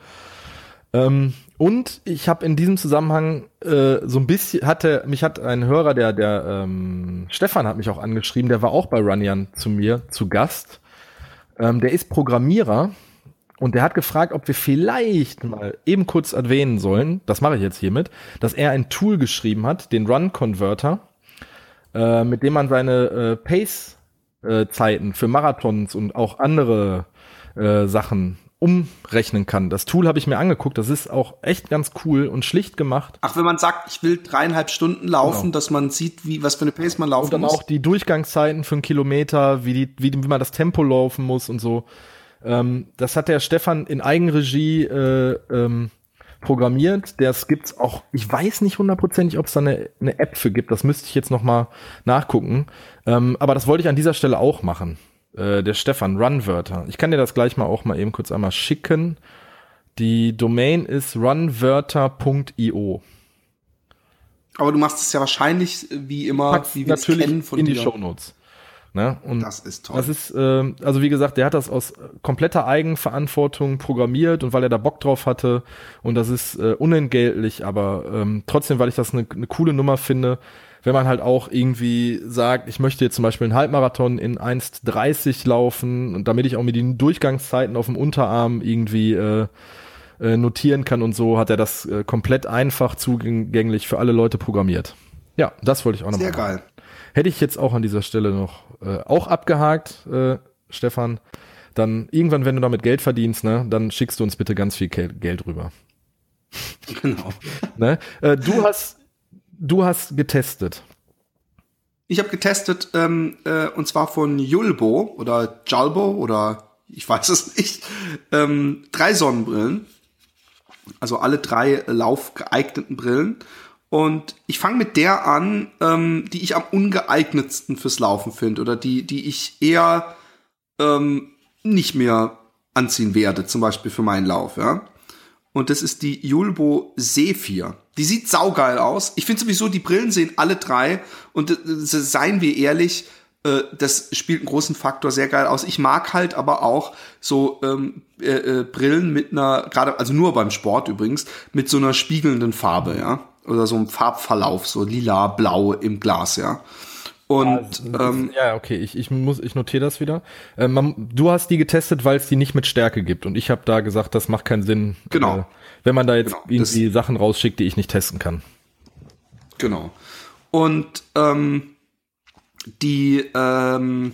Ähm, und ich habe in diesem Zusammenhang äh, so ein bisschen hatte mich hat ein Hörer, der der ähm, Stefan hat mich auch angeschrieben, der war auch bei Runyan zu mir zu Gast. Ähm, der ist Programmierer und der hat gefragt, ob wir vielleicht mal eben kurz erwähnen sollen, das mache ich jetzt hiermit, dass er ein Tool geschrieben hat, den Run Converter, äh, mit dem man seine äh, Pace äh, Zeiten für Marathons und auch andere äh, Sachen umrechnen kann. Das Tool habe ich mir angeguckt, das ist auch echt ganz cool und schlicht gemacht. Ach, wenn man sagt, ich will dreieinhalb Stunden laufen, genau. dass man sieht, wie was für eine Pace man laufen muss. Und dann muss. auch die Durchgangszeiten für einen Kilometer, wie, die, wie, wie man das Tempo laufen muss und so. Ähm, das hat der Stefan in Eigenregie äh, ähm, programmiert. Das gibt's auch, ich weiß nicht hundertprozentig, ob es da eine, eine App für gibt. Das müsste ich jetzt noch mal nachgucken. Ähm, aber das wollte ich an dieser Stelle auch machen. Äh, der Stefan, Runwörter. Ich kann dir das gleich mal auch mal eben kurz einmal schicken. Die Domain ist runwörter.io. Aber du machst es ja wahrscheinlich wie immer, Pack's wie wir es kennen von in dir. die Shownotes. Ne? Und das ist toll. Das ist, äh, also wie gesagt, der hat das aus kompletter Eigenverantwortung programmiert und weil er da Bock drauf hatte und das ist äh, unentgeltlich, aber ähm, trotzdem, weil ich das eine ne coole Nummer finde, wenn man halt auch irgendwie sagt, ich möchte jetzt zum Beispiel einen Halbmarathon in 1,30 laufen und damit ich auch mir die Durchgangszeiten auf dem Unterarm irgendwie äh, äh, notieren kann und so, hat er das äh, komplett einfach zugänglich für alle Leute programmiert. Ja, das wollte ich auch noch Sehr geil. Hätte ich jetzt auch an dieser Stelle noch äh, auch abgehakt, äh, Stefan. Dann irgendwann, wenn du damit Geld verdienst, ne, dann schickst du uns bitte ganz viel Geld rüber. [laughs] Genau. ne? Äh, du hast du hast getestet. Ich habe getestet ähm, äh, und zwar von Julbo oder Jalbo oder ich weiß es nicht. Ähm, drei Sonnenbrillen, also alle drei laufgeeigneten Brillen. Und ich fange mit der an, ähm, die ich am ungeeignetsten fürs Laufen finde oder die, die ich eher ähm, nicht mehr anziehen werde, zum Beispiel für meinen Lauf. Ja? Und das ist die Julbo Sephir. Die sieht saugeil aus. Ich finde sowieso, die Brillen sehen alle drei und äh, seien wir ehrlich, Äh, das spielt einen großen Faktor sehr geil aus. Ich mag halt aber auch so ähm, äh, äh, Brillen mit einer, gerade, also nur beim Sport übrigens, mit so einer spiegelnden Farbe, ja. Oder so einem Farbverlauf, so lila, blau im Glas, ja. Und ja, ähm, ja, okay, ich, ich muss, ich notiere das wieder. Äh, man, du hast die getestet, weil es die nicht mit Stärke gibt, und ich habe da gesagt, das macht keinen Sinn. Genau. Äh, wenn man da jetzt genau, irgendwie Sachen rausschickt, die ich nicht testen kann. Genau. Und ähm, die ähm,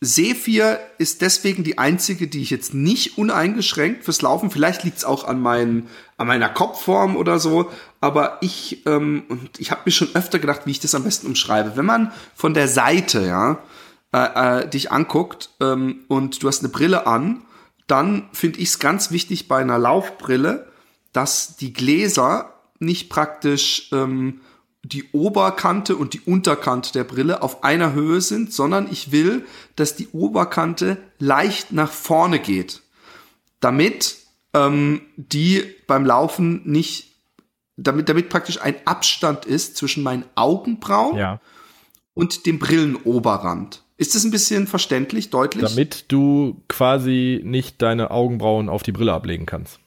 Sephir ist deswegen die einzige, die ich jetzt nicht uneingeschränkt fürs Laufen. Vielleicht liegt es auch an, mein, an meiner Kopfform oder so. Aber ich ähm, und ich habe mir schon öfter gedacht, wie ich das am besten umschreibe. Wenn man von der Seite ja äh, äh, dich anguckt ähm, und du hast eine Brille an, dann finde ich es ganz wichtig bei einer Laufbrille, dass die Gläser nicht praktisch ähm, die Oberkante und die Unterkante der Brille auf einer Höhe sind, sondern ich will, dass die Oberkante leicht nach vorne geht, damit ähm, die beim Laufen nicht, damit, damit praktisch ein Abstand ist zwischen meinen Augenbrauen ja. und dem Brillenoberrand. Ist das ein bisschen verständlich, deutlich? Damit du quasi nicht deine Augenbrauen auf die Brille ablegen kannst.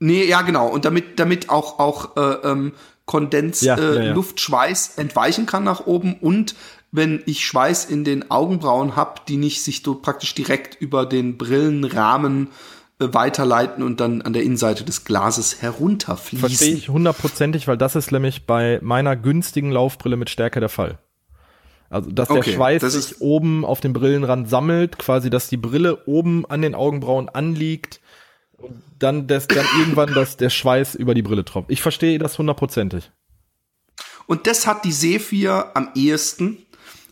Nee, ja, genau. Und damit, damit auch, auch äh, ähm, Kondens, ja, äh, ja, ja. Luftschweiß entweichen kann nach oben und wenn ich Schweiß in den Augenbrauen habe, die nicht sich so praktisch direkt über den Brillenrahmen äh, weiterleiten und dann an der Innenseite des Glases herunterfließen. Verstehe ich hundertprozentig, weil das ist nämlich bei meiner günstigen Laufbrille mit Stärke der Fall. Also, dass okay, der Schweiß sich oben auf dem Brillenrand sammelt, quasi, dass die Brille oben an den Augenbrauen anliegt und dann, das, dann irgendwann dass der Schweiß über die Brille tropft. Ich verstehe das hundertprozentig. Und das hat die Sephir am ehesten.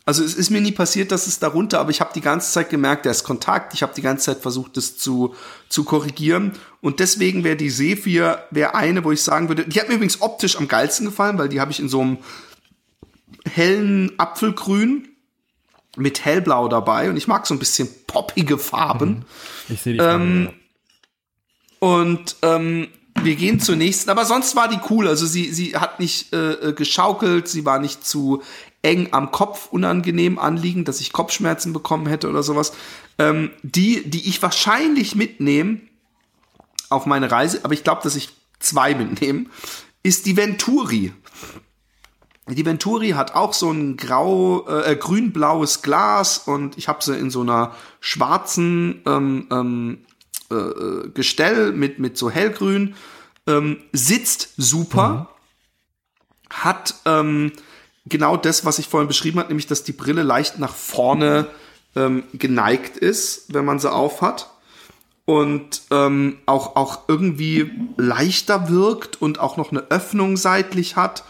Also es ist mir nie passiert, dass es darunter, aber ich habe die ganze Zeit gemerkt, der ist Kontakt. Ich habe die ganze Zeit versucht, das zu, zu korrigieren. Und deswegen wäre die Sephir wäre eine, wo ich sagen würde, die hat mir übrigens optisch am geilsten gefallen, weil die habe ich in so einem hellen Apfelgrün mit hellblau dabei und ich mag so ein bisschen poppige Farben. Mhm. Ich sehe die Farben, ähm, und ähm, wir gehen zur nächsten, aber sonst war die cool. Also sie, sie hat nicht äh, äh, geschaukelt, sie war nicht zu eng am Kopf unangenehm anliegend, dass ich Kopfschmerzen bekommen hätte oder sowas. Ähm, die, die ich wahrscheinlich mitnehme auf meine Reise, aber ich glaube, dass ich zwei mitnehme, ist die Venturi. Die Venturi hat auch so ein grau, äh, grün-blaues Glas und ich habe sie in so einer schwarzen ähm, ähm, äh, äh, Gestell mit, mit so hellgrün, ähm, sitzt super, mhm. hat ähm, genau das, was ich vorhin beschrieben habe, nämlich dass die Brille leicht nach vorne ähm, geneigt ist, wenn man sie aufhat und ähm, auch, auch irgendwie leichter wirkt und auch noch eine Öffnung seitlich hat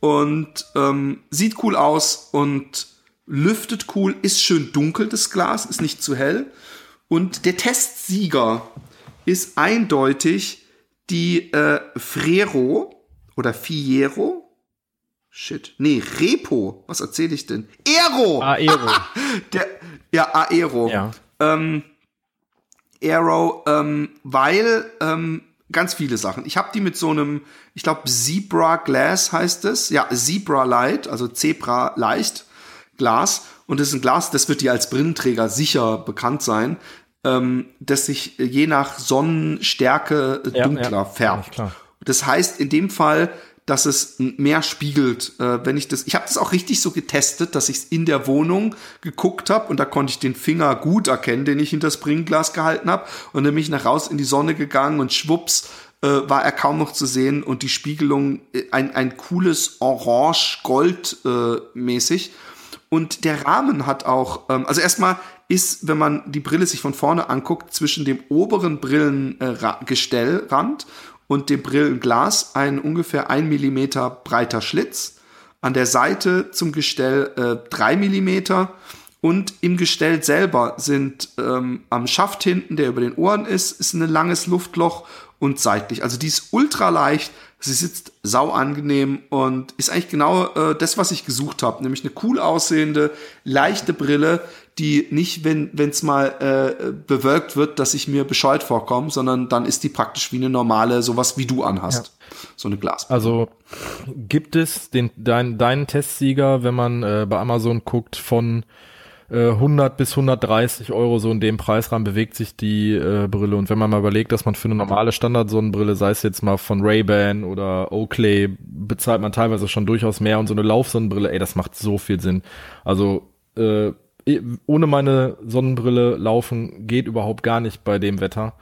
und ähm, sieht cool aus und lüftet cool, ist schön dunkel, das Glas, ist nicht zu hell. Und der Testsieger ist eindeutig die äh, Frero oder Fiero. Shit. Nee, Repo. Was erzähle ich denn? Aero! Aero. [laughs] der, ja, Aero. Ja. Ähm, Aero, ähm, weil ähm, ganz viele Sachen. Ich habe die mit so einem, ich glaube Zebra Glass heißt es. Ja, Zebra Light, also Zebra leicht Glas. Und das ist ein Glas, das wird dir als Brillenträger sicher bekannt sein, ähm, das sich je nach Sonnenstärke dunkler ja, ja, färbt. Das heißt in dem Fall, dass es mehr spiegelt, äh, wenn ich das. Ich habe das auch richtig so getestet, dass ich es in der Wohnung geguckt habe und da konnte ich den Finger gut erkennen, den ich hinter das Bringglas gehalten habe und dann bin ich nach raus in die Sonne gegangen und schwupps äh, war er kaum noch zu sehen und die Spiegelung äh, ein, ein cooles Orange-Gold äh, mäßig. Und der Rahmen hat auch, ähm, also erstmal ist, wenn man die Brille sich von vorne anguckt, zwischen dem oberen Brillengestellrand äh, und dem Brillenglas ein ungefähr ein Millimeter breiter Schlitz. An der Seite zum Gestell äh, drei Millimeter und im Gestell selber sind ähm, am Schaft hinten, der über den Ohren ist, ist ein langes Luftloch und seitlich. Also die ist ultra leicht, Sie sitzt sau angenehm und ist eigentlich genau äh, das, was ich gesucht habe, nämlich eine cool aussehende, leichte Brille, die nicht, wenn es mal äh, bewölkt wird, dass ich mir bescheuert vorkomme, sondern dann ist die praktisch wie eine normale, sowas wie du anhast. Ja. So eine Glasbrille. Also gibt es den dein, deinen Testsieger, wenn man äh, bei Amazon guckt, von 100 äh, bis 130 Euro so in dem Preisrahmen bewegt sich die äh, Brille. Und wenn man mal überlegt, dass man für eine normale Standardsonnenbrille, sei es jetzt mal von Ray-Ban oder Oakley, bezahlt man teilweise schon durchaus mehr. Und so eine Laufsonnenbrille, ey, das macht so viel Sinn. Also äh, ohne meine Sonnenbrille laufen geht überhaupt gar nicht bei dem Wetter.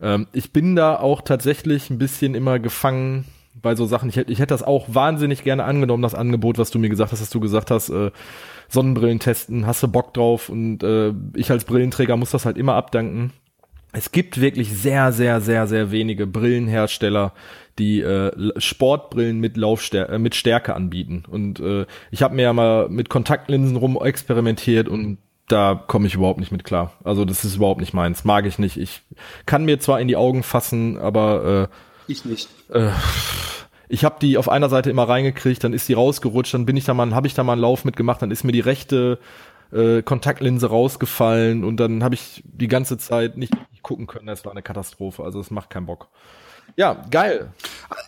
Ähm, ich bin da auch tatsächlich ein bisschen immer gefangen bei so Sachen. Ich, ich hätte das auch wahnsinnig gerne angenommen, das Angebot, was du mir gesagt hast, dass du gesagt hast, äh, Sonnenbrillen testen, hast du Bock drauf und äh, ich als Brillenträger muss das halt immer abdanken. Es gibt wirklich sehr, sehr, sehr, sehr wenige Brillenhersteller, die äh, Sportbrillen mit Laufstärke, äh, mit Stärke anbieten. Und äh, ich habe mir ja mal mit Kontaktlinsen rum experimentiert und da komme ich überhaupt nicht mit klar. Also das ist überhaupt nicht meins, mag ich nicht. Ich kann mir zwar in die Augen fassen, aber äh, ich nicht. Äh, ich habe die auf einer Seite immer reingekriegt, dann ist die rausgerutscht, dann bin ich da mal, habe ich da mal einen Lauf mitgemacht, dann ist mir die rechte äh, Kontaktlinse rausgefallen und dann habe ich die ganze Zeit nicht gucken können. Das war eine Katastrophe. Also es macht keinen Bock. Ja, geil.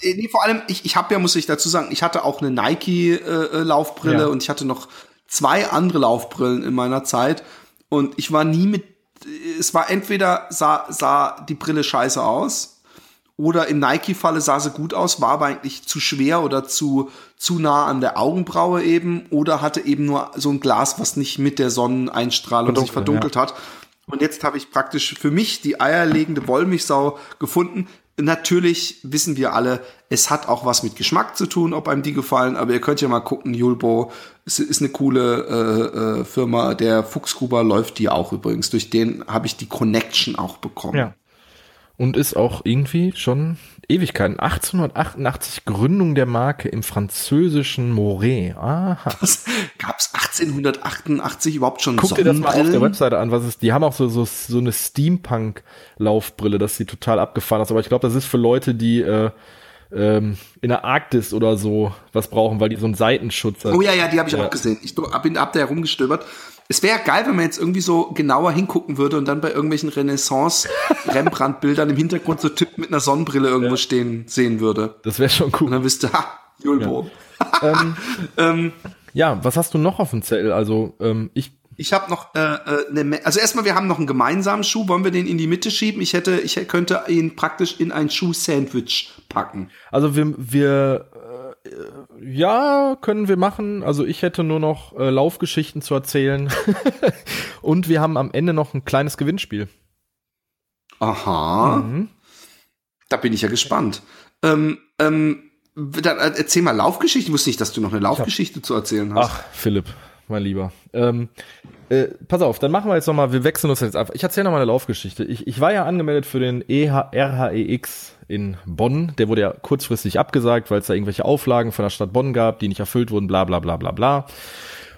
Äh, nee, vor allem, ich, ich habe ja, muss ich dazu sagen, ich hatte auch eine Nike-Laufbrille äh, ja. und ich hatte noch zwei andere Laufbrillen in meiner Zeit und ich war nie mit, es war entweder sah, sah die Brille scheiße aus oder im Nike-Falle sah sie gut aus, war aber eigentlich zu schwer oder zu, zu nah an der Augenbraue eben oder hatte eben nur so ein Glas, was nicht mit der Sonneneinstrahlung Verdunkel, sich verdunkelt ja. hat. Und jetzt habe ich praktisch für mich die eierlegende Wollmilchsau gefunden. Natürlich wissen wir alle, es hat auch was mit Geschmack zu tun, ob einem die gefallen, aber ihr könnt ja mal gucken, Julbo es ist eine coole äh, äh, Firma. Der Fuchsgruber läuft die auch übrigens. Durch den habe ich die Connection auch bekommen. Ja und ist auch irgendwie schon Ewigkeiten. 1888 Gründung der Marke im französischen Moret. Aha. Was? Gab's 1888 überhaupt schon Guck dir das mal auf der Webseite an, was ist. Die haben auch so so, so eine Steampunk-Laufbrille, dass sie total abgefahren ist. Aber ich glaube, das ist für Leute, die äh, ähm, in der Arktis oder so was brauchen, weil die so einen Seitenschutz hat. Oh ja, ja, die habe ich ja. auch gesehen. Ich bin ab der herumgestöbert es wäre geil, wenn man jetzt irgendwie so genauer hingucken würde und dann bei irgendwelchen Renaissance-Rembrandt-Bildern [laughs] im Hintergrund so Typ mit einer Sonnenbrille irgendwo ja. stehen sehen würde. Das wäre schon cool. Und dann wüsste, ha, Julbo. Ja. [laughs] ähm, ähm, ja, was hast du noch auf dem Zettel? Also ähm, ich ich habe noch äh, äh, ne, also erstmal wir haben noch einen gemeinsamen Schuh, wollen wir den in die Mitte schieben? Ich hätte ich könnte ihn praktisch in ein Schuh-Sandwich packen. Also wir wir ja, können wir machen. Also ich hätte nur noch äh, Laufgeschichten zu erzählen. [laughs] Und wir haben am Ende noch ein kleines Gewinnspiel. Aha. Mhm. Da bin ich ja gespannt. Ähm, ähm, dann äh, erzähl mal Laufgeschichte. Ich wusste nicht, dass du noch eine Laufgeschichte zu erzählen hast. Ach, Philipp, mein Lieber. Ähm, äh, pass auf, dann machen wir jetzt nochmal, wir wechseln uns jetzt einfach. Ich erzähle nochmal eine Laufgeschichte. Ich, ich war ja angemeldet für den EH, RHEX in Bonn. Der wurde ja kurzfristig abgesagt, weil es da irgendwelche Auflagen von der Stadt Bonn gab, die nicht erfüllt wurden, bla bla bla bla bla.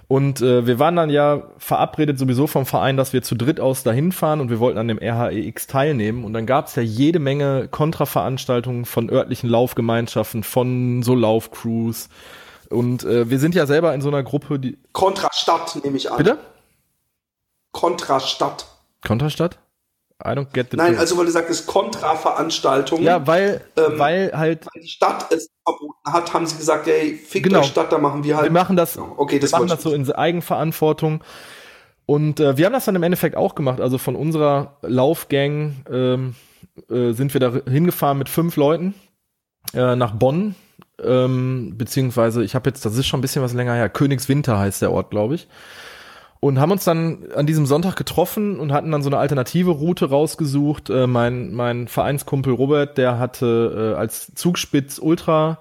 Und äh, wir waren dann ja verabredet sowieso vom Verein, dass wir zu dritt aus dahin fahren und wir wollten an dem RHEX teilnehmen. Und dann gab es ja jede Menge Kontraveranstaltungen von örtlichen Laufgemeinschaften, von so Laufcrews. Und äh, wir sind ja selber in so einer Gruppe, die. Kontrastadt nehme ich an. Bitte? Kontrastadt. Kontrastadt? I don't get the Nein, also weil du sagst, Kontraveranstaltungen. Ja, weil, ähm, weil halt. Weil die Stadt es verboten hat, haben sie gesagt, ey, fick genau. Stadt, da machen wir halt. Wir machen das, okay, das wir machen das so in Eigenverantwortung. Und äh, wir haben das dann im Endeffekt auch gemacht. Also von unserer Laufgang ähm, äh, sind wir da hingefahren mit fünf Leuten äh, nach Bonn. Ähm, beziehungsweise, ich habe jetzt, das ist schon ein bisschen was länger her, Königswinter heißt der Ort, glaube ich und haben uns dann an diesem Sonntag getroffen und hatten dann so eine alternative Route rausgesucht. Äh, mein, mein Vereinskumpel Robert, der hatte äh, als Zugspitz Ultra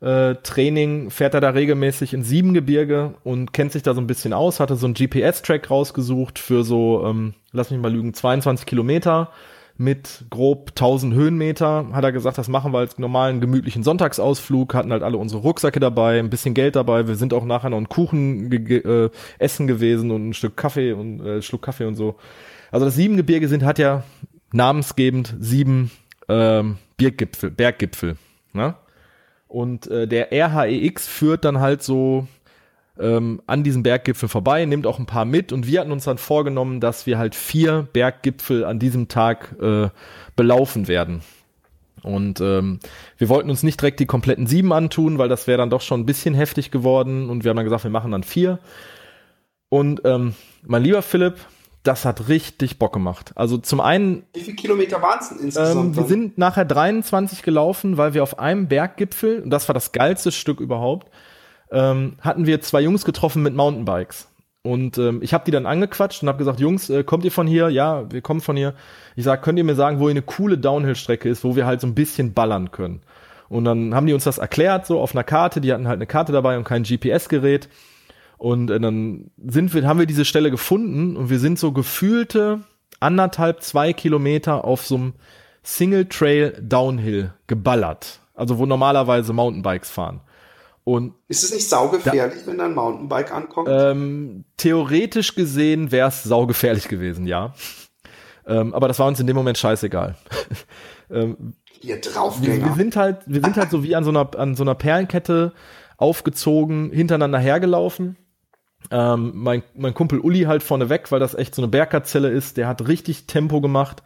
äh, Training, fährt er da regelmäßig in Siebengebirge und kennt sich da so ein bisschen aus, hatte so einen GPS-Track rausgesucht für so, ähm, lass mich mal lügen, 22 Kilometer mit grob 1000 Höhenmeter. Hat er gesagt, das machen wir als normalen gemütlichen Sonntagsausflug. Hatten halt alle unsere Rucksäcke dabei, ein bisschen Geld dabei. Wir sind auch nachher noch einen Kuchen äh, essen gewesen und ein Stück Kaffee und äh, Schluck Kaffee und so. Also das Siebengebirge sind hat ja namensgebend sieben ähm, Biergipfel, Berggipfel. Ne? Und äh, der RHEX führt dann halt so ähm, an diesem Berggipfel vorbei, nimmt auch ein paar mit und wir hatten uns dann vorgenommen, dass wir halt vier Berggipfel an diesem Tag äh, belaufen werden. Und ähm, wir wollten uns nicht direkt die kompletten sieben antun, weil das wäre dann doch schon ein bisschen heftig geworden. Und wir haben dann gesagt, wir machen dann vier. Und ähm, mein lieber Philipp, das hat richtig Bock gemacht. Also zum einen. Wie viele Kilometer waren es insgesamt? Ähm, wir sind nachher 23 gelaufen, weil wir auf einem Berggipfel, und das war das geilste Stück überhaupt, ähm, hatten wir zwei Jungs getroffen mit Mountainbikes. Und ähm, ich habe die dann angequatscht und habe gesagt, Jungs, äh, kommt ihr von hier? Ja, wir kommen von hier. Ich sag, könnt ihr mir sagen, wo hier eine coole Downhill-Strecke ist, wo wir halt so ein bisschen ballern können? Und dann haben die uns das erklärt, so auf einer Karte. Die hatten halt eine Karte dabei und kein GPS-Gerät. Und äh, dann sind wir, haben wir diese Stelle gefunden und wir sind so gefühlte anderthalb, zwei Kilometer auf so einem Single Trail Downhill geballert. Also wo normalerweise Mountainbikes fahren. Und ist es nicht saugefährlich, da, wenn ein Mountainbike ankommt? Ähm, theoretisch gesehen wäre es saugefährlich gewesen, ja. ähm, aber das war uns in dem Moment scheißegal. [laughs] ähm, Ihr Draufgänger. Wir, wir, sind halt, wir sind halt so wie an so einer, an so einer Perlenkette aufgezogen, hintereinander hergelaufen. Ähm, mein, mein Kumpel Uli halt vorne weg, weil das echt so eine Bergkazelle ist, der hat richtig Tempo gemacht.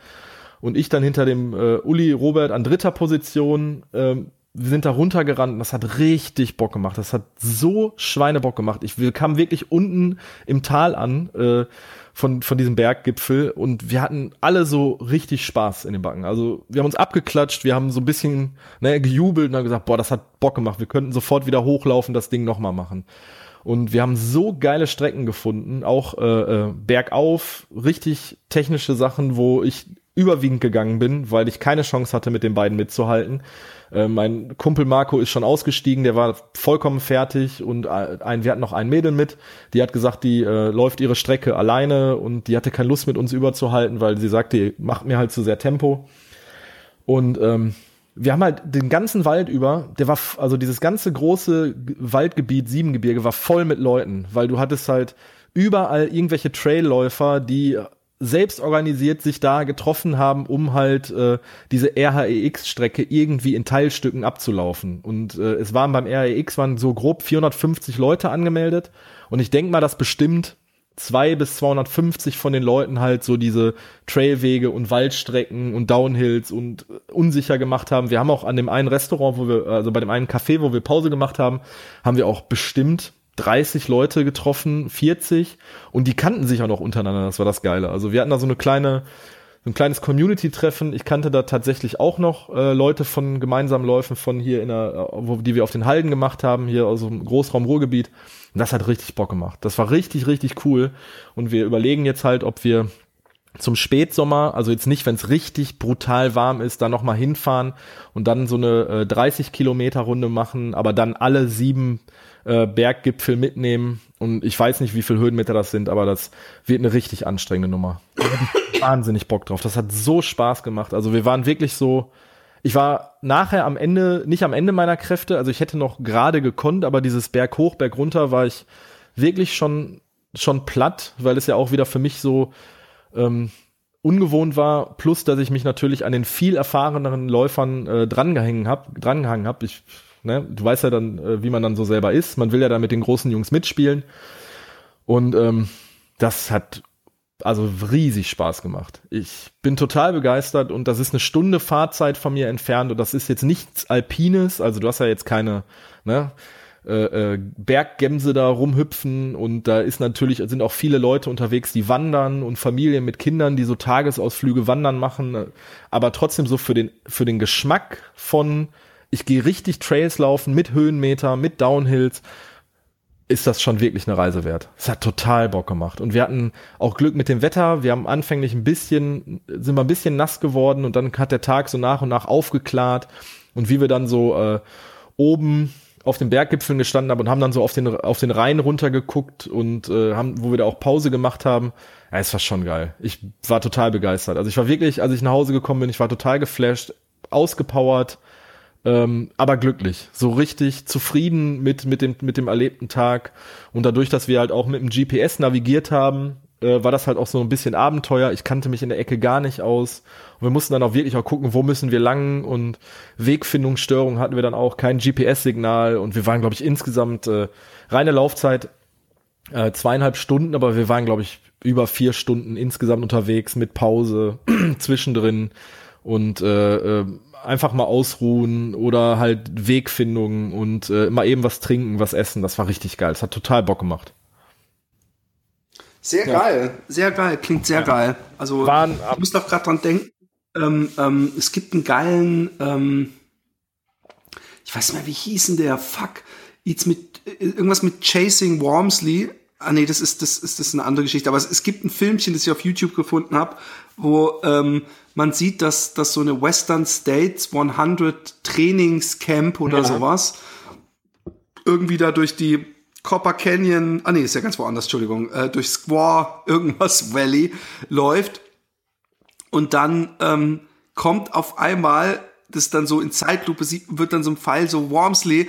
Und ich dann hinter dem äh, Uli Robert an dritter Position. Ähm, wir sind da runtergerannt und das hat richtig Bock gemacht. Das hat so Schweinebock gemacht. Ich, wir kamen wirklich unten im Tal an äh, von, von diesem Berggipfel und wir hatten alle so richtig Spaß in den Backen. Also wir haben uns abgeklatscht, wir haben so ein bisschen ne, gejubelt und haben gesagt, boah, das hat Bock gemacht. Wir könnten sofort wieder hochlaufen, das Ding nochmal machen. Und wir haben so geile Strecken gefunden, auch äh, äh, bergauf, richtig technische Sachen, wo ich überwiegend gegangen bin, weil ich keine Chance hatte, mit den beiden mitzuhalten. Äh, mein Kumpel Marco ist schon ausgestiegen, der war vollkommen fertig und ein, wir hatten noch ein Mädel mit, die hat gesagt, die äh, läuft ihre Strecke alleine und die hatte keine Lust mit uns überzuhalten, weil sie sagte, ihr macht mir halt zu sehr Tempo. Und ähm, wir haben halt den ganzen Wald über, der war, also dieses ganze große Waldgebiet, Siebengebirge, war voll mit Leuten, weil du hattest halt überall irgendwelche Trailläufer, die selbst organisiert sich da getroffen haben, um halt äh, diese RHEX-Strecke irgendwie in Teilstücken abzulaufen. Und äh, es waren beim RHEX waren so grob 450 Leute angemeldet. Und ich denke mal, dass bestimmt zwei bis 250 von den Leuten halt so diese Trailwege und Waldstrecken und Downhills und unsicher gemacht haben. Wir haben auch an dem einen Restaurant, wo wir, also bei dem einen Café, wo wir Pause gemacht haben, haben wir auch bestimmt 30 Leute getroffen, 40 und die kannten sich auch noch untereinander, das war das Geile. Also wir hatten da so eine kleine, so ein kleines Community-Treffen. Ich kannte da tatsächlich auch noch äh, Leute von gemeinsamen Läufen von hier in der, wo, die wir auf den Halden gemacht haben, hier aus dem Großraum Ruhrgebiet. Und das hat richtig Bock gemacht. Das war richtig, richtig cool. Und wir überlegen jetzt halt, ob wir zum Spätsommer, also jetzt nicht, wenn es richtig brutal warm ist, da nochmal hinfahren und dann so eine äh, 30 Kilometer Runde machen, aber dann alle sieben äh, Berggipfel mitnehmen. Und ich weiß nicht, wie viele Höhenmeter das sind, aber das wird eine richtig anstrengende Nummer. [laughs] wahnsinnig Bock drauf. Das hat so Spaß gemacht. Also wir waren wirklich so, ich war nachher am Ende, nicht am Ende meiner Kräfte, also ich hätte noch gerade gekonnt, aber dieses Berg hoch, Berg runter war ich wirklich schon, schon platt, weil es ja auch wieder für mich so ähm, ungewohnt war, plus dass ich mich natürlich an den viel erfahreneren Läufern äh, drangehangen habe, drangehangen habe. Ich Ne? Du weißt ja dann, äh, wie man dann so selber ist. Man will ja da mit den großen Jungs mitspielen. Und ähm, das hat also riesig Spaß gemacht. Ich bin total begeistert und das ist eine Stunde Fahrzeit von mir entfernt und das ist jetzt nichts Alpines. Also du hast ja jetzt keine ne, äh, äh, Berggemse da rumhüpfen und da ist natürlich sind auch viele Leute unterwegs, die wandern und Familien mit Kindern, die so Tagesausflüge wandern machen. Aber trotzdem so für den für den Geschmack von ich gehe richtig Trails laufen mit Höhenmeter, mit Downhills, ist das schon wirklich eine Reise wert. Es hat total Bock gemacht. Und wir hatten auch Glück mit dem Wetter. Wir haben anfänglich ein bisschen, sind wir ein bisschen nass geworden und dann hat der Tag so nach und nach aufgeklärt. Und wie wir dann so äh, oben auf den Berggipfeln gestanden haben und haben dann so auf den, auf den Rhein runtergeguckt und äh, haben, wo wir da auch Pause gemacht haben. Ja, es war schon geil. Ich war total begeistert. Also ich war wirklich, als ich nach Hause gekommen bin, ich war total geflasht, ausgepowert ähm, aber glücklich, so richtig zufrieden mit mit dem mit dem erlebten Tag. Und dadurch, dass wir halt auch mit dem GPS navigiert haben, äh, war das halt auch so ein bisschen Abenteuer. Ich kannte mich in der Ecke gar nicht aus. Und wir mussten dann auch wirklich auch gucken, wo müssen wir lang. Und Wegfindungsstörungen hatten wir dann auch, kein GPS-Signal und wir waren, glaube ich, insgesamt äh, reine Laufzeit äh, zweieinhalb Stunden, aber wir waren, glaube ich, über vier Stunden insgesamt unterwegs mit Pause [clears throat] zwischendrin. Und äh, äh, einfach mal ausruhen oder halt Wegfindungen und äh, mal eben was trinken, was essen. Das war richtig geil. Es hat total Bock gemacht. Sehr ja. geil, sehr geil, klingt sehr ja. geil. Also Waren, ich muss doch gerade dran denken. Ähm, ähm, es gibt einen geilen, ähm, ich weiß nicht mehr, wie hieß denn der? Fuck, jetzt mit äh, irgendwas mit Chasing Wormsley. Ah nee, das ist das ist das ist eine andere Geschichte. Aber es, es gibt ein Filmchen, das ich auf YouTube gefunden habe, wo ähm, man sieht, dass dass so eine Western States 100 Trainingscamp oder ja. sowas irgendwie da durch die Copper Canyon, ah nee, ist ja ganz woanders, Entschuldigung, äh, durch Squaw irgendwas Valley läuft und dann ähm, kommt auf einmal, das dann so in Zeitlupe sieht, wird dann so ein Pfeil, so Wormsley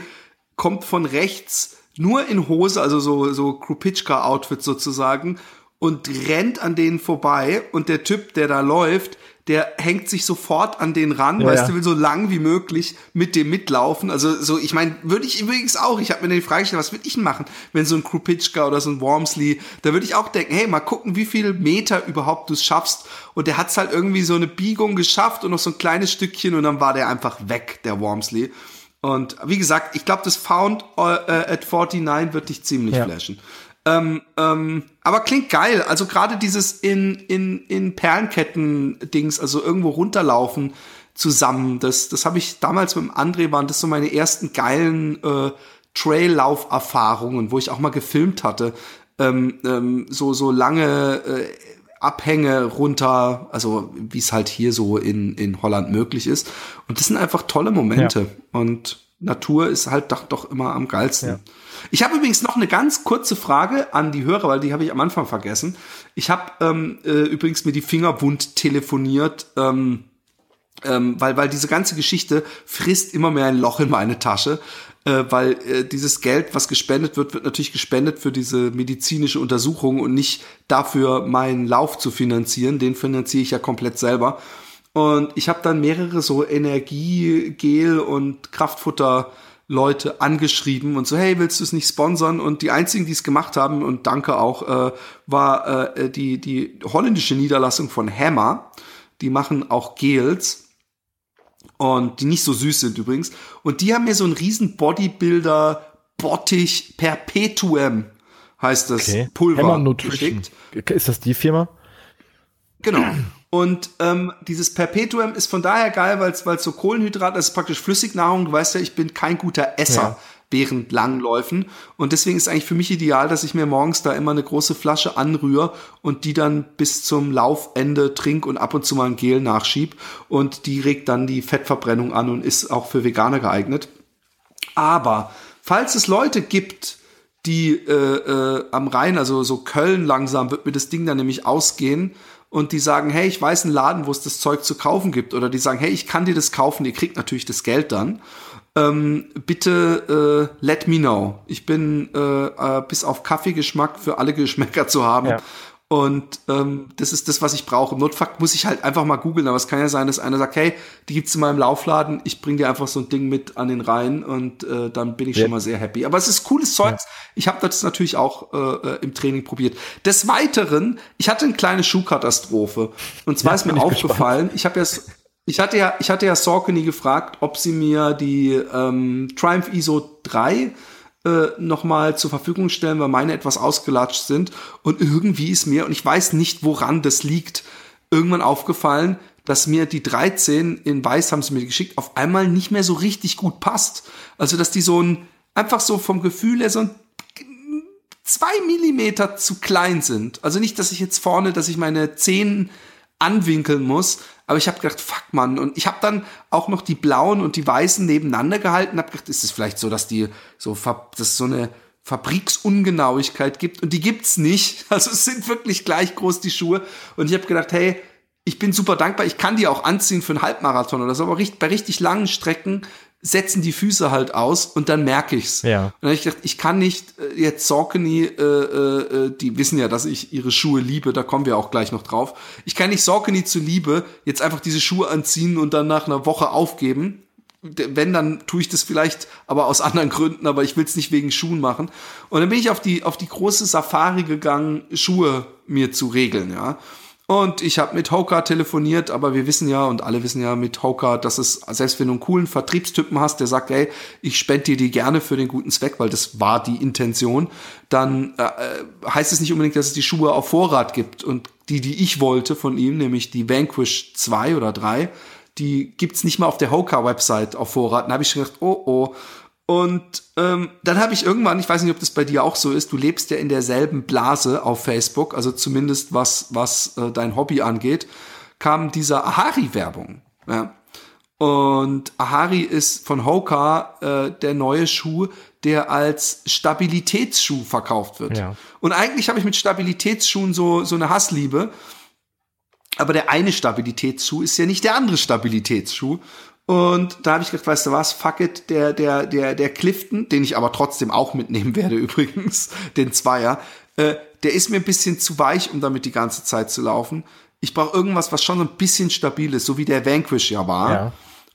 kommt von rechts nur in Hose, also so, so Krupitschka-Outfit sozusagen und rennt an denen vorbei und der Typ, der da läuft, der hängt sich sofort an den ran, ja, weißt du, will so lang wie möglich mit dem mitlaufen. Also so, ich meine, würde ich übrigens auch, ich habe mir die Frage gestellt, was würde ich denn machen, wenn so ein Krupitschka oder so ein Wormsley, da würde ich auch denken, hey, mal gucken, wie viele Meter überhaupt du schaffst. Und der hat's halt irgendwie so eine Biegung geschafft und noch so ein kleines Stückchen und dann war der einfach weg, der Wormsley. Und wie gesagt, ich glaube, das Found äh, at 49 wird dich ziemlich ja. flashen. Ähm, ähm, aber klingt geil. Also gerade dieses in, in, in Perlenketten-Dings, also irgendwo runterlaufen zusammen, das, das habe ich damals mit dem André, waren das so meine ersten geilen äh, Trail-Lauf-Erfahrungen, wo ich auch mal gefilmt hatte. Ähm, ähm, so, so lange äh, Abhänge runter, also wie es halt hier so in, in Holland möglich ist. Und das sind einfach tolle Momente. Ja. Und Natur ist halt doch, doch immer am geilsten. Ja. Ich habe übrigens noch eine ganz kurze Frage an die Hörer, weil die habe ich am Anfang vergessen. Ich habe ähm, äh, übrigens mir die Finger wund telefoniert, ähm, ähm, weil, weil diese ganze Geschichte frisst immer mehr ein Loch in meine Tasche. Äh, weil äh, dieses Geld, was gespendet wird, wird natürlich gespendet für diese medizinische Untersuchung und nicht dafür, meinen Lauf zu finanzieren. Den finanziere ich ja komplett selber. Und ich habe dann mehrere so Energiegel und Kraftfutter Leute angeschrieben und so, hey, willst du es nicht sponsern? Und die einzigen, die es gemacht haben, und danke auch, äh, war äh, die, die holländische Niederlassung von Hammer. Die machen auch Gels. Und die nicht so süß sind übrigens. Und die haben mir so einen riesen Bodybuilder Bottich Perpetuum heißt das okay. Pulver geschickt. Ist das die Firma? Genau. Und ähm, dieses Perpetuum ist von daher geil, weil es so Kohlenhydrat, das ist praktisch Flüssignahrung. Du weißt ja, ich bin kein guter Esser. Ja. während Langläufen. Und deswegen ist eigentlich für mich ideal, dass ich mir morgens da immer eine große Flasche anrühre und die dann bis zum Laufende trink und ab und zu mal ein Gel nachschieb. Und die regt dann die Fettverbrennung an und ist auch für Veganer geeignet. Aber falls es Leute gibt, die äh, äh, am Rhein, also so Köln langsam, wird mir das Ding dann nämlich ausgehen, und die sagen, hey, ich weiß einen Laden, wo es das Zeug zu kaufen gibt. Oder die sagen, hey, ich kann dir das kaufen, ihr kriegt natürlich das Geld dann. Ähm, bitte äh, let me know. Ich bin äh, äh, bis auf Kaffeegeschmack für alle Geschmäcker zu haben. Ja. Und ähm, das ist das, was ich brauche. Im Notfall muss ich halt einfach mal googeln, aber es kann ja sein, dass einer sagt, hey, die gibt's in meinem Laufladen, ich bring dir einfach so ein Ding mit an den Rhein und äh, dann bin ich ja. schon mal sehr happy. Aber es ist cooles Zeug. Ja. Ich habe das natürlich auch äh, äh, im Training probiert. Des Weiteren, ich hatte eine kleine Schuhkatastrophe. Und zwar ja, ist mir aufgefallen, gespannt. ich habe ja ich hatte ja, ich hatte ja Saucony gefragt, ob sie mir die ähm, Triumph ISO 3 äh, nochmal zur Verfügung stellen, weil meine etwas ausgelatscht sind. Und irgendwie ist mir, und ich weiß nicht, woran das liegt, irgendwann aufgefallen, dass mir die 13 in Weiß haben sie mir geschickt, auf einmal nicht mehr so richtig gut passt. Also, dass die so ein, einfach so vom Gefühl her so ein zwei Millimeter zu klein sind. Also nicht, dass ich jetzt vorne, dass ich meine Zehen anwinkeln muss, aber ich habe gedacht, fuck man. Und ich habe dann auch noch die blauen und die weißen nebeneinander gehalten. Habe gedacht, ist es vielleicht so, dass die so, dass so eine Fabriksungenauigkeit gibt und die gibt's nicht. [laughs] Also es sind wirklich gleich groß die Schuhe. Und ich habe gedacht, hey, ich bin super dankbar. Ich kann die auch anziehen für einen Halbmarathon oder so, aber bei richtig langen Strecken setzen die Füße halt aus und dann merke ich's. Ja. Und dann hab ich gedacht, ich kann nicht äh, jetzt Saucony, äh, äh, die wissen ja, dass ich ihre Schuhe liebe, da kommen wir auch gleich noch drauf. Ich kann nicht Saucony zu Liebe jetzt einfach diese Schuhe anziehen und dann nach einer Woche aufgeben. Wenn, dann tue ich das vielleicht, aber aus [laughs] anderen Gründen, aber ich will es nicht wegen Schuhen machen. Und dann bin ich auf die, auf die große Safari gegangen, Schuhe mir zu regeln, ja. Und ich habe mit Hoka telefoniert, aber wir wissen ja und alle wissen ja mit Hoka, dass es, selbst wenn du einen coolen Vertriebstypen hast, der sagt, hey, ich spende dir die gerne für den guten Zweck, weil das war die Intention, dann äh, heißt es nicht unbedingt, dass es die Schuhe auf Vorrat gibt. Und die, die ich wollte von ihm, nämlich die Vanquish 2 oder 3, die gibt's nicht mal auf der Hoka-Website auf Vorrat. Dann habe ich schon gedacht, oh oh, und ähm, dann habe ich irgendwann, ich weiß nicht, ob das bei dir auch so ist, du lebst ja in derselben Blase auf Facebook, also zumindest was, was äh, dein Hobby angeht, kam dieser Ahari-Werbung. Ja. Und Ahari ist von Hoka äh, der neue Schuh, der als Stabilitätsschuh verkauft wird. Ja. Und eigentlich habe ich mit Stabilitätsschuhen so, so eine Hassliebe. Aber der eine Stabilitätsschuh ist ja nicht der andere Stabilitätsschuh. Und da habe ich gedacht, weißt du was, fuck it, der, der, der, der Clifton, den ich aber trotzdem auch mitnehmen werde [laughs] übrigens, den Zweier, äh, der ist mir ein bisschen zu weich, um damit die ganze Zeit zu laufen. Ich brauche irgendwas, was schon so ein bisschen stabil ist, so wie der Vanquish ja war. Ja.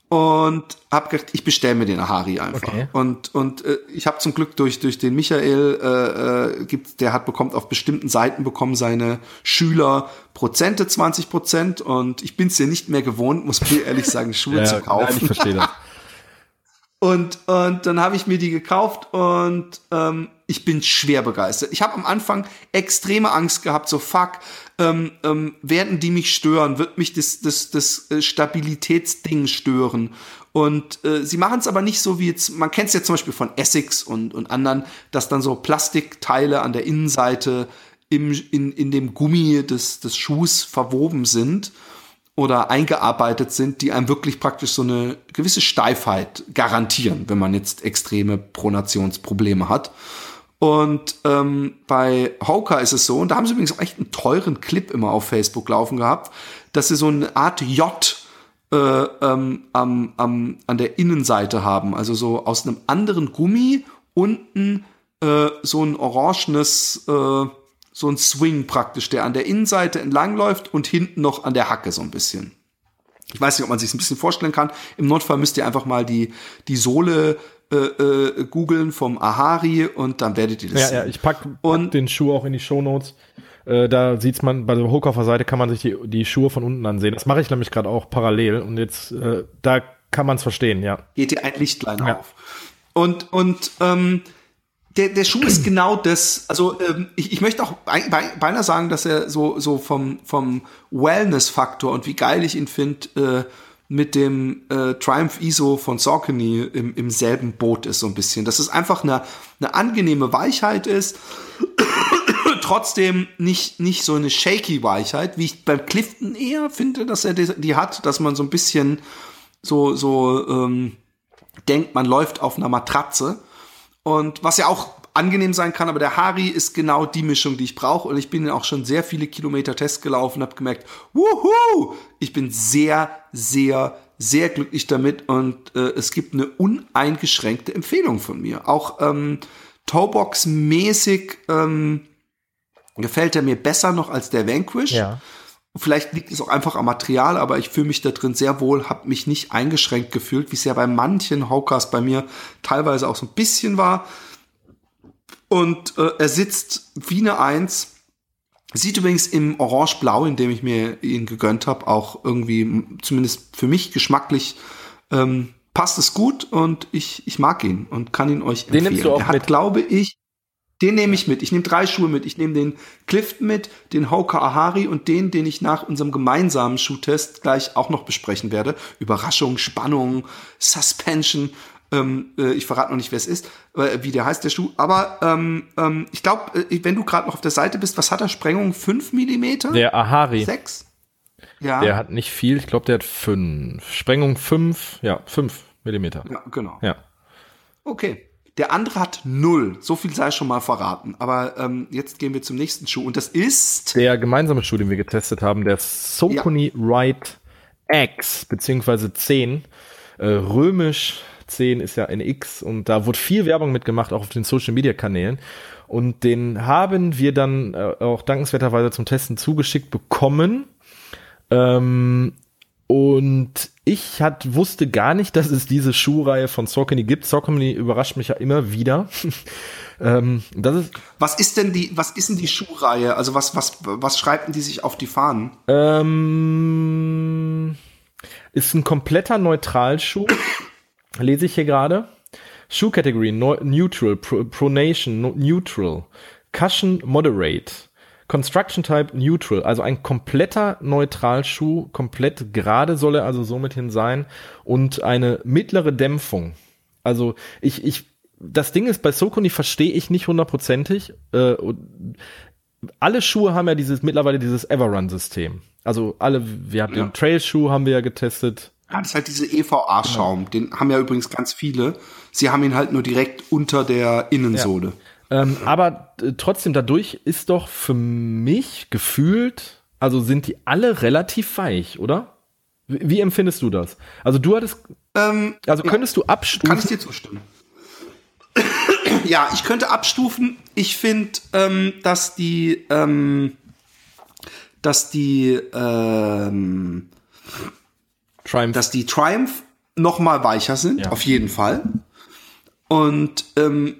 Und hab gedacht, ich bestelle mir den Ahari einfach. Okay. Und, und äh, ich habe zum Glück durch, durch den Michael, äh, äh, gibt, der hat bekommt auf bestimmten Seiten bekommen seine Schüler Prozente, 20 Prozent. Und ich bin es ja nicht mehr gewohnt, muss mir ehrlich sagen, Schuhe zu kaufen. Nein, ich verstehe das. [laughs] Und, und dann habe ich mir die gekauft und ähm, ich bin schwer begeistert. Ich habe am Anfang extreme Angst gehabt, so fuck, ähm, ähm, werden die mich stören, wird mich das, das, das äh, Stabilitätsding stören. Und äh, sie machen es aber nicht so wie jetzt, man kennt es ja zum Beispiel von Essex und, und anderen, dass dann so Plastikteile an der Innenseite im, in, in dem Gummi des, des Schuhs verwoben sind oder eingearbeitet sind, die einem wirklich praktisch so eine gewisse Steifheit garantieren, wenn man jetzt extreme Pronationsprobleme hat. Und ähm, bei Hoka ist es so, und da haben sie übrigens auch echt einen teuren Clip immer auf Facebook laufen gehabt, dass sie so eine Art J äh, ähm, am, am, an der Innenseite haben. Also so aus einem anderen Gummi unten äh, so ein orangenes, äh, so ein Swing praktisch, der an der Innenseite entlangläuft und hinten noch an der Hacke so ein bisschen. Ich weiß nicht, ob man sich ein bisschen vorstellen kann. Im Notfall müsst ihr einfach mal die, die Sohle äh, äh, googeln vom Ahari und dann werdet ihr das Ja, sehen. ja, ich pack, pack Und- den Schuh auch in die Shownotes. Äh, da sieht's man, bei der Hookoffer Seite kann man sich die, die Schuhe von unten ansehen. Das mache ich nämlich gerade auch parallel und jetzt, äh, da kann man es verstehen, ja. geht dir ein Lichtlein Ja. auf. Und, und ähm, der, der Schuh ist genau das. Also ähm, ich, ich möchte auch bei- bei- beinahe sagen, dass er so, so vom, vom Wellness-Faktor und wie geil ich ihn finde, äh, mit dem äh, Triumph ISO von Saucony im, im selben Boot ist, so ein bisschen. Dass es einfach eine, eine angenehme Weichheit ist, [coughs] trotzdem nicht, nicht so eine shaky Weichheit, wie ich beim Clifton eher finde, dass er die, die hat, dass man so ein bisschen so, so ähm, denkt, man läuft auf einer Matratze. Und was ja auch angenehm sein kann, aber der Hari ist genau die Mischung, die ich brauche. Und ich bin auch schon sehr viele Kilometer Test gelaufen, habe gemerkt, wuhu, ich bin sehr, sehr, sehr glücklich damit und äh, es gibt eine uneingeschränkte Empfehlung von mir. Auch ähm, Toebox-mäßig ähm, gefällt er mir besser noch als der Vanquish. Ja. Vielleicht liegt es auch einfach am Material, aber ich fühle mich da drin sehr wohl, habe mich nicht eingeschränkt gefühlt, wie es ja bei manchen Hawkers bei mir teilweise auch so ein bisschen war. Und äh, er sitzt wie eine Eins. Sieht übrigens im Orange-Blau, in dem ich mir ihn gegönnt habe, auch irgendwie, zumindest für mich geschmacklich, ähm, passt es gut und ich, ich mag ihn und kann ihn euch empfehlen. Den nimmst du auch er hat, mit? glaube ich, den nehme ich mit. Ich nehme drei Schuhe mit. Ich nehme den Clifton mit, den Hoka Ahari und den, den ich nach unserem gemeinsamen Schuhtest gleich auch noch besprechen werde. Überraschung, Spannung, Suspension. Ähm, äh, ich verrate noch nicht, wer es ist, äh, wie der heißt, der Schuh. Aber ähm, ähm, ich glaube, äh, wenn du gerade noch auf der Seite bist, was hat er? Sprengung 5 Millimeter? Der Ahari, 6? Ja. der hat nicht viel, ich glaube, der hat fünf. Sprengung fünf, ja, fünf Millimeter. ja, genau. Ja. Okay. Der andere hat null. So viel sei schon mal verraten. Aber ähm, jetzt gehen wir zum nächsten Schuh. Und das ist Der gemeinsame Schuh, den wir getestet haben, der Saucony Ride X, beziehungsweise 10, äh, römisch 10 ist ja NX und da wurde viel Werbung mitgemacht, auch auf den Social Media Kanälen. Und den haben wir dann äh, auch dankenswerterweise zum Testen zugeschickt bekommen. Ähm, und ich hat, wusste gar nicht, dass es diese Schuhreihe von Saucony gibt. Saucony überrascht mich ja immer wieder. [laughs] ähm, das ist was ist denn die, was ist denn die Schuhreihe? Also was, was, was schreiben die sich auf die Fahnen? Ähm, ist ein kompletter Neutralschuh. [coughs] Lese ich hier gerade. Schuhkategorie Neutral, Pronation Neutral, Cushion Moderate. Construction Type Neutral, also ein kompletter Neutralschuh, komplett gerade soll er also somit hin sein und eine mittlere Dämpfung. Also ich, ich, das Ding ist, bei Sokoni verstehe ich nicht hundertprozentig. Äh, alle Schuhe haben ja dieses mittlerweile dieses Everrun-System. Also alle, wir haben ja. den Trail-Schuh haben wir ja getestet. Ja, das ist halt diese EVA-Schaum. Ja. Den haben ja übrigens ganz viele. Sie haben ihn halt nur direkt unter der Innensohle. Ja. Ähm, aber äh, trotzdem, dadurch ist doch für mich gefühlt, also sind die alle relativ weich, oder? Wie, wie empfindest du das? Also du hattest, ähm, also könntest ja, du abstufen? Kann ich dir zustimmen. [coughs] ja, ich könnte abstufen. Ich finde, ähm, dass die, ähm, dass die, ähm, Triumph. dass die Triumph noch mal weicher sind, ja. auf jeden Fall. Und ähm,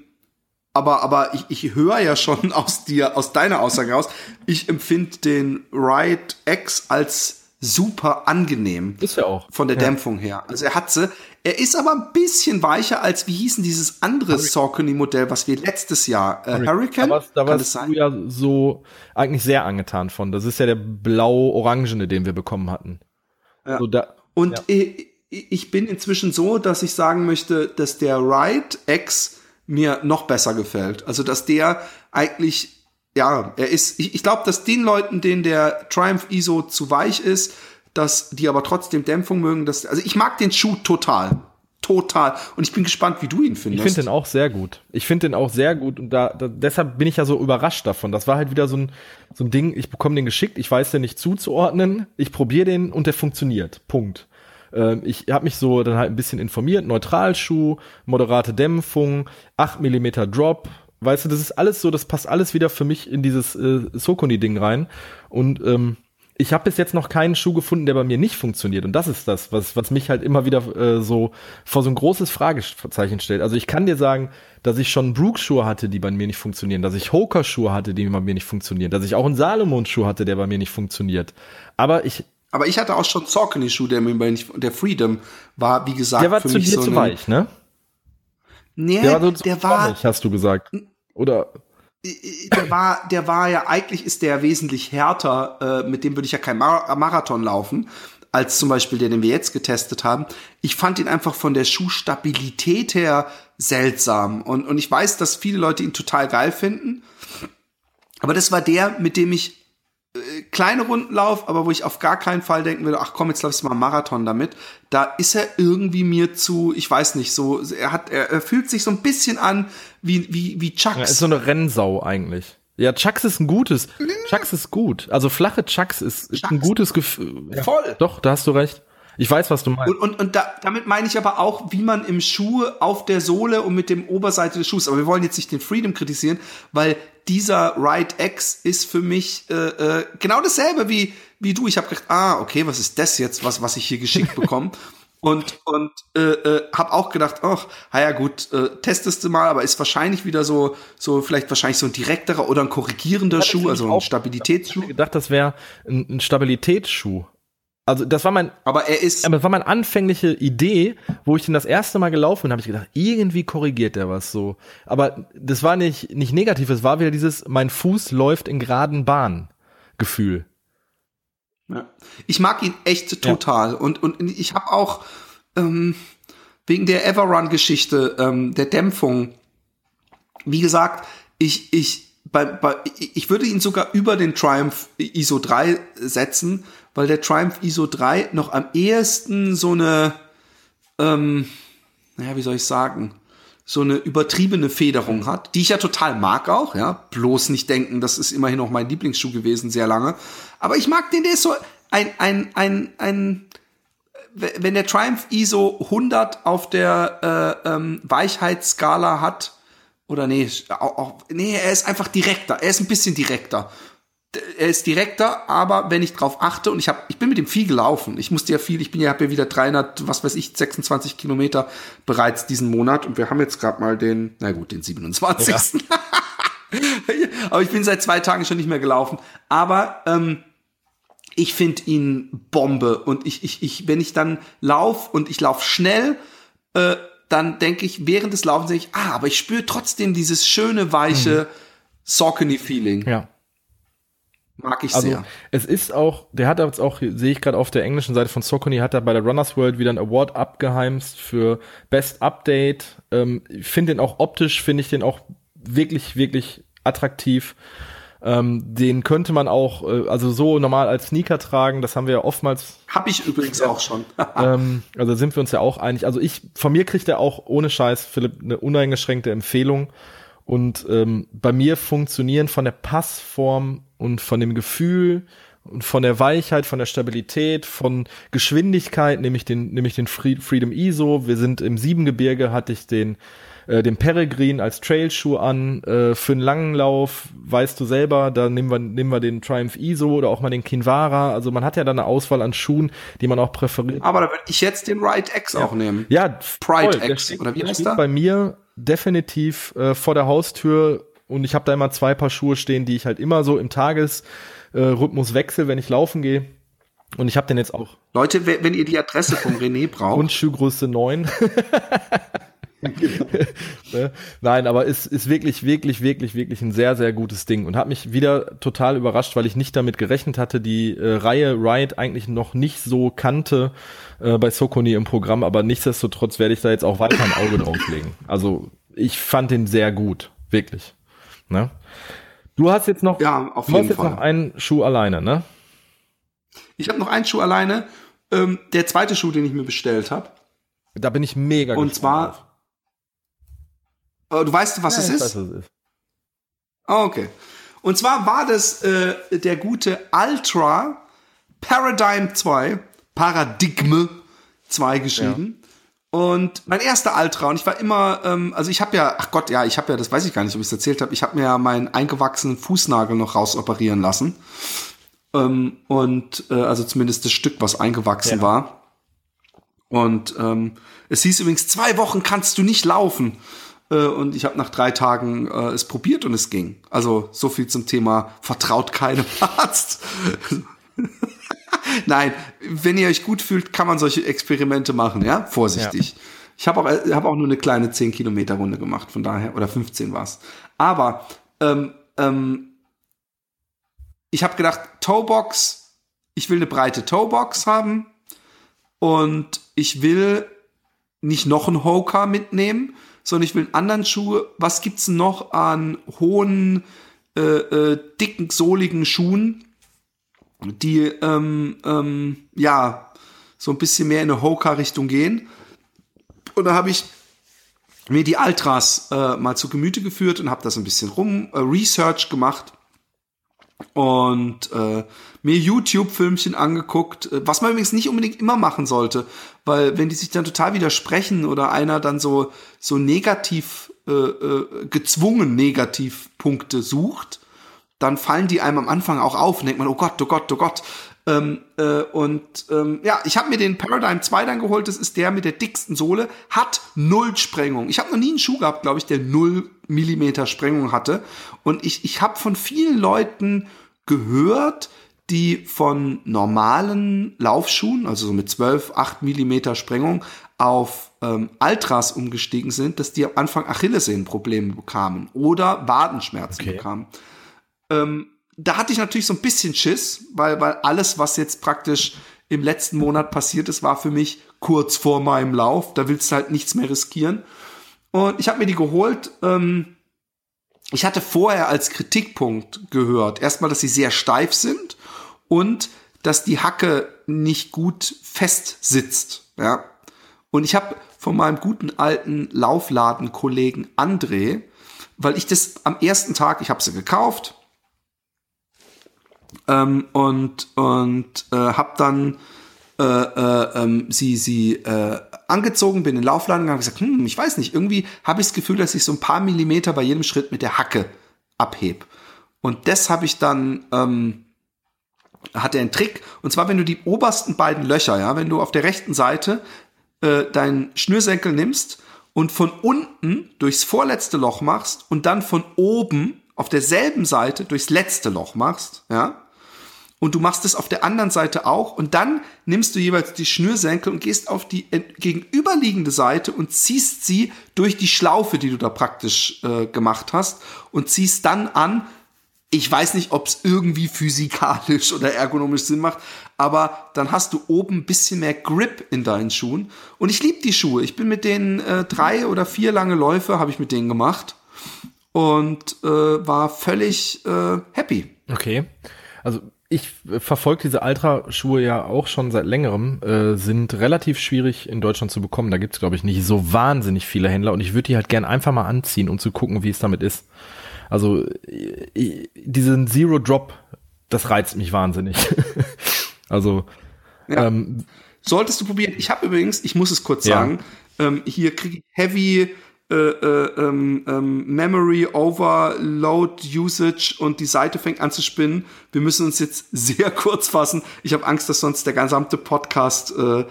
aber, aber ich, ich höre ja schon [laughs] aus dir, aus deiner Aussage raus, ich empfinde den Ride X als super angenehm. Ist ja auch. Von der ja. Dämpfung her. Also er hat sie. Er ist aber ein bisschen weicher als, wie hießen dieses andere Saucony-Modell, was wir letztes Jahr, äh, Hurricane? Da, da warst du ja so eigentlich sehr angetan von. Das ist ja der blau-orangene, den wir bekommen hatten. Ja. So da, Und ja. ich, ich bin inzwischen so, dass ich sagen möchte, dass der Ride X mir noch besser gefällt. Also, dass der eigentlich, ja, er ist, ich, ich glaube, dass den Leuten, denen der Triumph ISO zu weich ist, dass die aber trotzdem Dämpfung mögen, dass, also ich mag den Schuh total. Total. Und ich bin gespannt, wie du ihn findest. Ich finde den auch sehr gut. Ich finde den auch sehr gut und da, da, deshalb bin ich ja so überrascht davon. Das war halt wieder so ein, so ein Ding, ich bekomme den geschickt, ich weiß den nicht zuzuordnen, ich probiere den und der funktioniert. Punkt. Ähm, ich habe mich so dann halt ein bisschen informiert. Neutralschuh, moderate Dämpfung, 8 mm Drop. Weißt du, das ist alles so, das passt alles wieder für mich in dieses äh, Sokoni-Ding rein. Und ähm, ich habe bis jetzt noch keinen Schuh gefunden, der bei mir nicht funktioniert. Und das ist das, was, was mich halt immer wieder äh, so vor so ein großes Fragezeichen stellt. Also ich kann dir sagen, dass ich schon Brooks-Schuhe hatte, die bei mir nicht funktionieren, dass ich Hoka-Schuhe hatte, die bei mir nicht funktionieren, dass ich auch einen Salomon-Schuh hatte, der bei mir nicht funktioniert. Aber ich aber ich hatte auch schon Saucony-Schuh, der mir nicht, der Freedom war, wie gesagt, der war für zu mich dir so zu weich, ne? Nee, der war, so der war hast du gesagt. Oder? Der war, der war ja, eigentlich ist der wesentlich härter, äh, mit dem würde ich ja kein Mar Marathon laufen, als zum Beispiel der, den wir jetzt getestet haben. Ich fand ihn einfach von der Schuhstabilität her seltsam. Und, und ich weiß, dass viele Leute ihn total geil finden. Aber das war der, mit dem ich äh, kleine Runden lauf, aber wo ich auf gar keinen Fall denken würde, ach komm, jetzt laufst du mal Marathon damit. Da ist er irgendwie mir zu, ich weiß nicht, so, er hat, er, er fühlt sich so ein bisschen an wie, wie, wie Chucks. Ja, ist so eine Rennsau eigentlich. Ja, Chucks ist ein gutes. Chucks ist gut. Also flache Chucks ist, ist ein gutes Gefühl. Ja. Voll. Doch, da hast du recht. Ich weiß, was du meinst. Und, und, und da, damit meine ich aber auch, wie man im Schuh auf der Sohle und mit dem Oberseite des Schuhs, aber wir wollen jetzt nicht den Freedom kritisieren, weil dieser Ride X ist für mich äh, äh, genau dasselbe wie, wie du. Ich habe gedacht, ah, okay, was ist das jetzt, was, was ich hier geschickt bekomme? [laughs] und und äh, äh, habe auch gedacht, ach, ja gut, äh, testest du mal, aber ist wahrscheinlich wieder so so vielleicht wahrscheinlich so ein direkterer oder ein korrigierender Schuh, also ein Stabilitätsschuh. Ich habe gedacht, das wäre ein, ein Stabilitätsschuh. Also das war mein, aber er ist, aber das war meine anfängliche Idee, wo ich den das erste Mal gelaufen bin, habe ich gedacht, irgendwie korrigiert der was so. Aber das war nicht nicht negativ, es war wieder dieses, mein Fuß läuft in geraden Bahn Gefühl. Ja. Ich mag ihn echt total ja. und und ich habe auch ähm, wegen der Everrun-Geschichte ähm, der Dämpfung, wie gesagt, ich ich bei, bei, ich würde ihn sogar über den Triumph ISO 3 setzen, weil der Triumph ISO 3 noch am ehesten so eine, ähm, naja, wie soll ich sagen, so eine übertriebene Federung hat, die ich ja total mag auch, ja. Bloß nicht denken, das ist immerhin auch mein Lieblingsschuh gewesen, sehr lange. Aber ich mag den, der ist so ein, ein, ein, ein, wenn der Triumph ISO 100 auf der äh, ähm, Weichheitsskala hat, oder nee, auch, nee, er ist einfach direkter. Er ist ein bisschen direkter. Er ist direkter, aber wenn ich drauf achte und ich habe, ich bin mit dem viel gelaufen. Ich musste ja viel, ich bin ja, habe ja wieder 300, was weiß ich, 26 Kilometer bereits diesen Monat und wir haben jetzt gerade mal den, na gut, den 27. Ja. [laughs] aber ich bin seit zwei Tagen schon nicht mehr gelaufen. Aber ähm, ich finde ihn Bombe und ich, ich, ich, wenn ich dann lauf und ich lauf schnell, äh, dann denke ich, während des Laufens denke ich, ah, aber ich spüre trotzdem dieses schöne, weiche mhm. Saucony-Feeling. Ja. Mag ich also, sehr. Es ist auch, der hat jetzt auch, sehe ich gerade auf der englischen Seite von Saucony, hat er bei der Runners World wieder einen Award abgeheimst für Best Update. Ähm, ich finde den auch optisch, finde ich den auch wirklich, wirklich attraktiv. Ähm, den könnte man auch, äh, also so normal als Sneaker tragen, das haben wir ja oftmals. Hab ich übrigens auch schon. [laughs] ähm, also sind wir uns ja auch einig. Also ich, von mir kriegt er auch ohne Scheiß, Philipp, eine uneingeschränkte Empfehlung. Und ähm, bei mir funktionieren von der Passform und von dem Gefühl und von der Weichheit, von der Stabilität, von Geschwindigkeit, nämlich den, nämlich den Freedom ISO. Wir sind im Siebengebirge, hatte ich den äh, den Peregrine als Trailschuh an. Äh, für einen langen Lauf weißt du selber, da nehmen wir, nehmen wir den Triumph ISO oder auch mal den Kinvara. Also man hat ja da eine Auswahl an Schuhen, die man auch präferiert. Aber da würde ich jetzt den Ride X ja. auch nehmen. Ja, Pride voll. X steht, oder wie heißt der? Bei mir definitiv äh, vor der Haustür und ich habe da immer zwei Paar Schuhe stehen, die ich halt immer so im Tagesrhythmus wechsle, wenn ich laufen gehe. Und ich habe den jetzt auch. Leute, wenn ihr die Adresse vom René [laughs] braucht. Und Schuhgröße 9. [laughs] ne? Nein, aber es ist wirklich, wirklich, wirklich, wirklich ein sehr, sehr gutes Ding und hat mich wieder total überrascht, weil ich nicht damit gerechnet hatte, die äh, Reihe Ride eigentlich noch nicht so kannte äh, bei Sokoni im Programm, aber nichtsdestotrotz werde ich da jetzt auch weiter ein Auge drauf legen. Also ich fand den sehr gut, wirklich. Ne? Du hast jetzt noch, ja, auf du jeden hast jetzt Fall. noch einen Schuh alleine, ne? Ich habe noch einen Schuh alleine. Ähm, der zweite Schuh, den ich mir bestellt habe. Da bin ich mega Und zwar. Äh, du weißt, was ja, es ist? Weiß, was es ist. Oh, okay. Und zwar war das äh, der gute Ultra Paradigm 2, Paradigme 2 geschrieben. Und mein erster Ultra, und ich war immer, ähm, also ich habe ja, ach Gott, ja, ich habe ja, das weiß ich gar nicht, ob ich es erzählt habe, ich habe mir ja meinen eingewachsenen Fußnagel noch rausoperieren lassen. Ähm, und äh, also zumindest das Stück, was eingewachsen ja. war. Und ähm, es hieß übrigens, zwei Wochen kannst du nicht laufen. Äh, und ich habe nach drei Tagen äh, es probiert und es ging. Also so viel zum Thema vertraut keinem [laughs] Arzt. Nein, wenn ihr euch gut fühlt, kann man solche Experimente machen, ja? Vorsichtig. Ja. Ich habe auch, hab auch nur eine kleine 10 Kilometer Runde gemacht, von daher, oder 15 war's. Aber ähm, ähm, ich habe gedacht, Toebox, ich will eine breite Toebox haben und ich will nicht noch einen Hoka mitnehmen, sondern ich will einen anderen Schuh. Was gibt's noch an hohen, äh, äh, dicken, sohligen Schuhen, die ähm, ähm, ja so ein bisschen mehr in eine Hoka-Richtung gehen? Und da habe ich mir die Ultras äh, mal zu Gemüte geführt und habe das ein bisschen rum äh, Research gemacht und äh, mir YouTube-Filmchen angeguckt, äh, was man übrigens nicht unbedingt immer machen sollte, weil wenn die sich dann total widersprechen oder einer dann so so negativ äh, äh, gezwungen Negativpunkte sucht, dann fallen die einem am Anfang auch auf und denkt man, oh Gott, oh Gott, oh Gott. Ähm, äh, und ähm, ja, ich habe mir den Paradigm 2 dann geholt, das ist der mit der dicksten Sohle, hat null Sprengung. Ich habe noch nie einen Schuh gehabt, glaube ich, der null Millimeter Sprengung hatte. Und ich, ich habe von vielen Leuten gehört, die von normalen Laufschuhen, also so mit 12, 8 Millimeter Sprengung, auf ähm, Ultras umgestiegen sind, dass die am Anfang Achillessehnenprobleme bekamen oder Wadenschmerzen okay. bekamen. Ähm, da hatte ich natürlich so ein bisschen Schiss, weil, weil alles, was jetzt praktisch im letzten Monat passiert ist, war für mich kurz vor meinem Lauf. Da willst du halt nichts mehr riskieren. Und ich habe mir die geholt. Ähm, ich hatte vorher als Kritikpunkt gehört, erstmal, dass sie sehr steif sind und dass die Hacke nicht gut fest sitzt. Ja. Und ich habe von meinem guten alten Laufladenkollegen André, weil ich das am ersten Tag, ich habe sie gekauft, ähm, und und äh, habe dann äh, äh, ähm, sie, sie äh, angezogen, bin in den Laufladen habe gesagt, hm, ich weiß nicht, irgendwie habe ich das Gefühl, dass ich so ein paar Millimeter bei jedem Schritt mit der Hacke abheb. Und das habe ich dann, ähm, hat er einen Trick. Und zwar, wenn du die obersten beiden Löcher, ja, wenn du auf der rechten Seite äh, deinen Schnürsenkel nimmst und von unten durchs vorletzte Loch machst und dann von oben auf derselben Seite durchs letzte Loch machst, ja, und du machst es auf der anderen Seite auch und dann nimmst du jeweils die Schnürsenkel und gehst auf die gegenüberliegende Seite und ziehst sie durch die Schlaufe, die du da praktisch äh, gemacht hast und ziehst dann an. Ich weiß nicht, ob es irgendwie physikalisch oder ergonomisch Sinn macht, aber dann hast du oben ein bisschen mehr Grip in deinen Schuhen. Und ich liebe die Schuhe. Ich bin mit denen äh, drei oder vier lange Läufe habe ich mit denen gemacht und äh, war völlig äh, happy. Okay. Also ich verfolge diese Ultra-Schuhe ja auch schon seit längerem, äh, sind relativ schwierig in Deutschland zu bekommen. Da gibt's glaube ich, nicht so wahnsinnig viele Händler und ich würde die halt gern einfach mal anziehen, um zu gucken, wie es damit ist. Also ich, diesen Zero Drop, das reizt mich wahnsinnig. [laughs] also ja. ähm, solltest du probieren. Ich habe übrigens, ich muss es kurz ja. sagen, ähm, hier kriege ich Heavy äh, äh, ähm, ähm, Memory Overload Usage und die Seite fängt an zu spinnen. Wir müssen uns jetzt [laughs] sehr kurz fassen. Ich habe Angst, dass sonst der gesamte Podcast äh,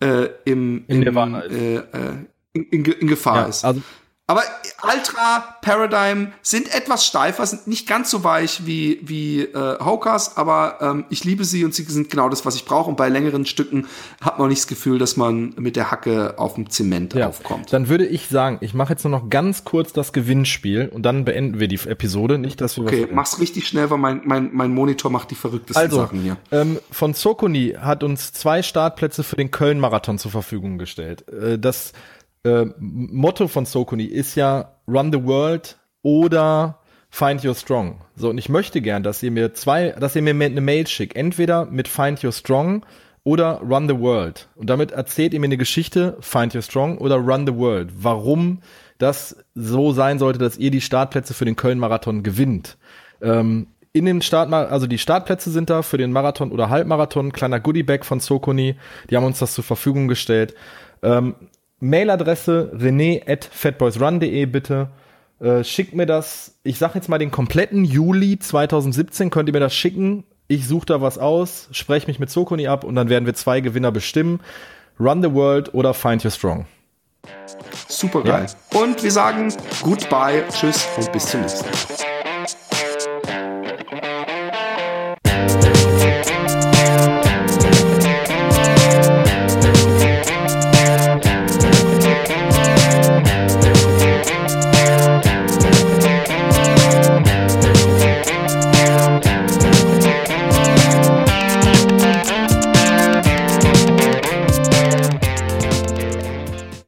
äh, im, in, im, in, in, in Gefahr ja, ist. Also aber Ultra Paradigm sind etwas steifer, sind nicht ganz so weich wie, wie äh, Hokers, aber ähm, ich liebe sie und sie sind genau das, was ich brauche. Und bei längeren Stücken hat man nicht das Gefühl, dass man mit der Hacke auf dem Zement ja, aufkommt. Dann würde ich sagen, ich mache jetzt nur noch ganz kurz das Gewinnspiel und dann beenden wir die Episode. Nicht, dass wir Okay, mach's richtig schnell, weil mein, mein, mein Monitor macht die verrücktesten also, Sachen hier. Ähm, von Sokoni hat uns zwei Startplätze für den Köln-Marathon zur Verfügung gestellt. Äh, das äh, Motto von Sokuni ist ja Run the World oder Find Your Strong. So, und ich möchte gern, dass ihr mir zwei, dass ihr mir eine Mail schickt. Entweder mit Find Your Strong oder Run the World. Und damit erzählt ihr mir eine Geschichte, Find Your Strong oder Run the World. Warum das so sein sollte, dass ihr die Startplätze für den Köln-Marathon gewinnt. Ähm, in den Start, also die Startplätze sind da für den Marathon oder Halbmarathon, kleiner Goodiebag von Sokoni, die haben uns das zur Verfügung gestellt. Ähm, Mailadresse rené at fatboysrun.de bitte. Äh, schickt mir das, ich sag jetzt mal den kompletten Juli 2017, könnt ihr mir das schicken. Ich suche da was aus, spreche mich mit Sokoni ab und dann werden wir zwei Gewinner bestimmen. Run the World oder Find Your Strong. Super geil. Ja. Und wir sagen Goodbye, Tschüss und bis zum nächsten Mal.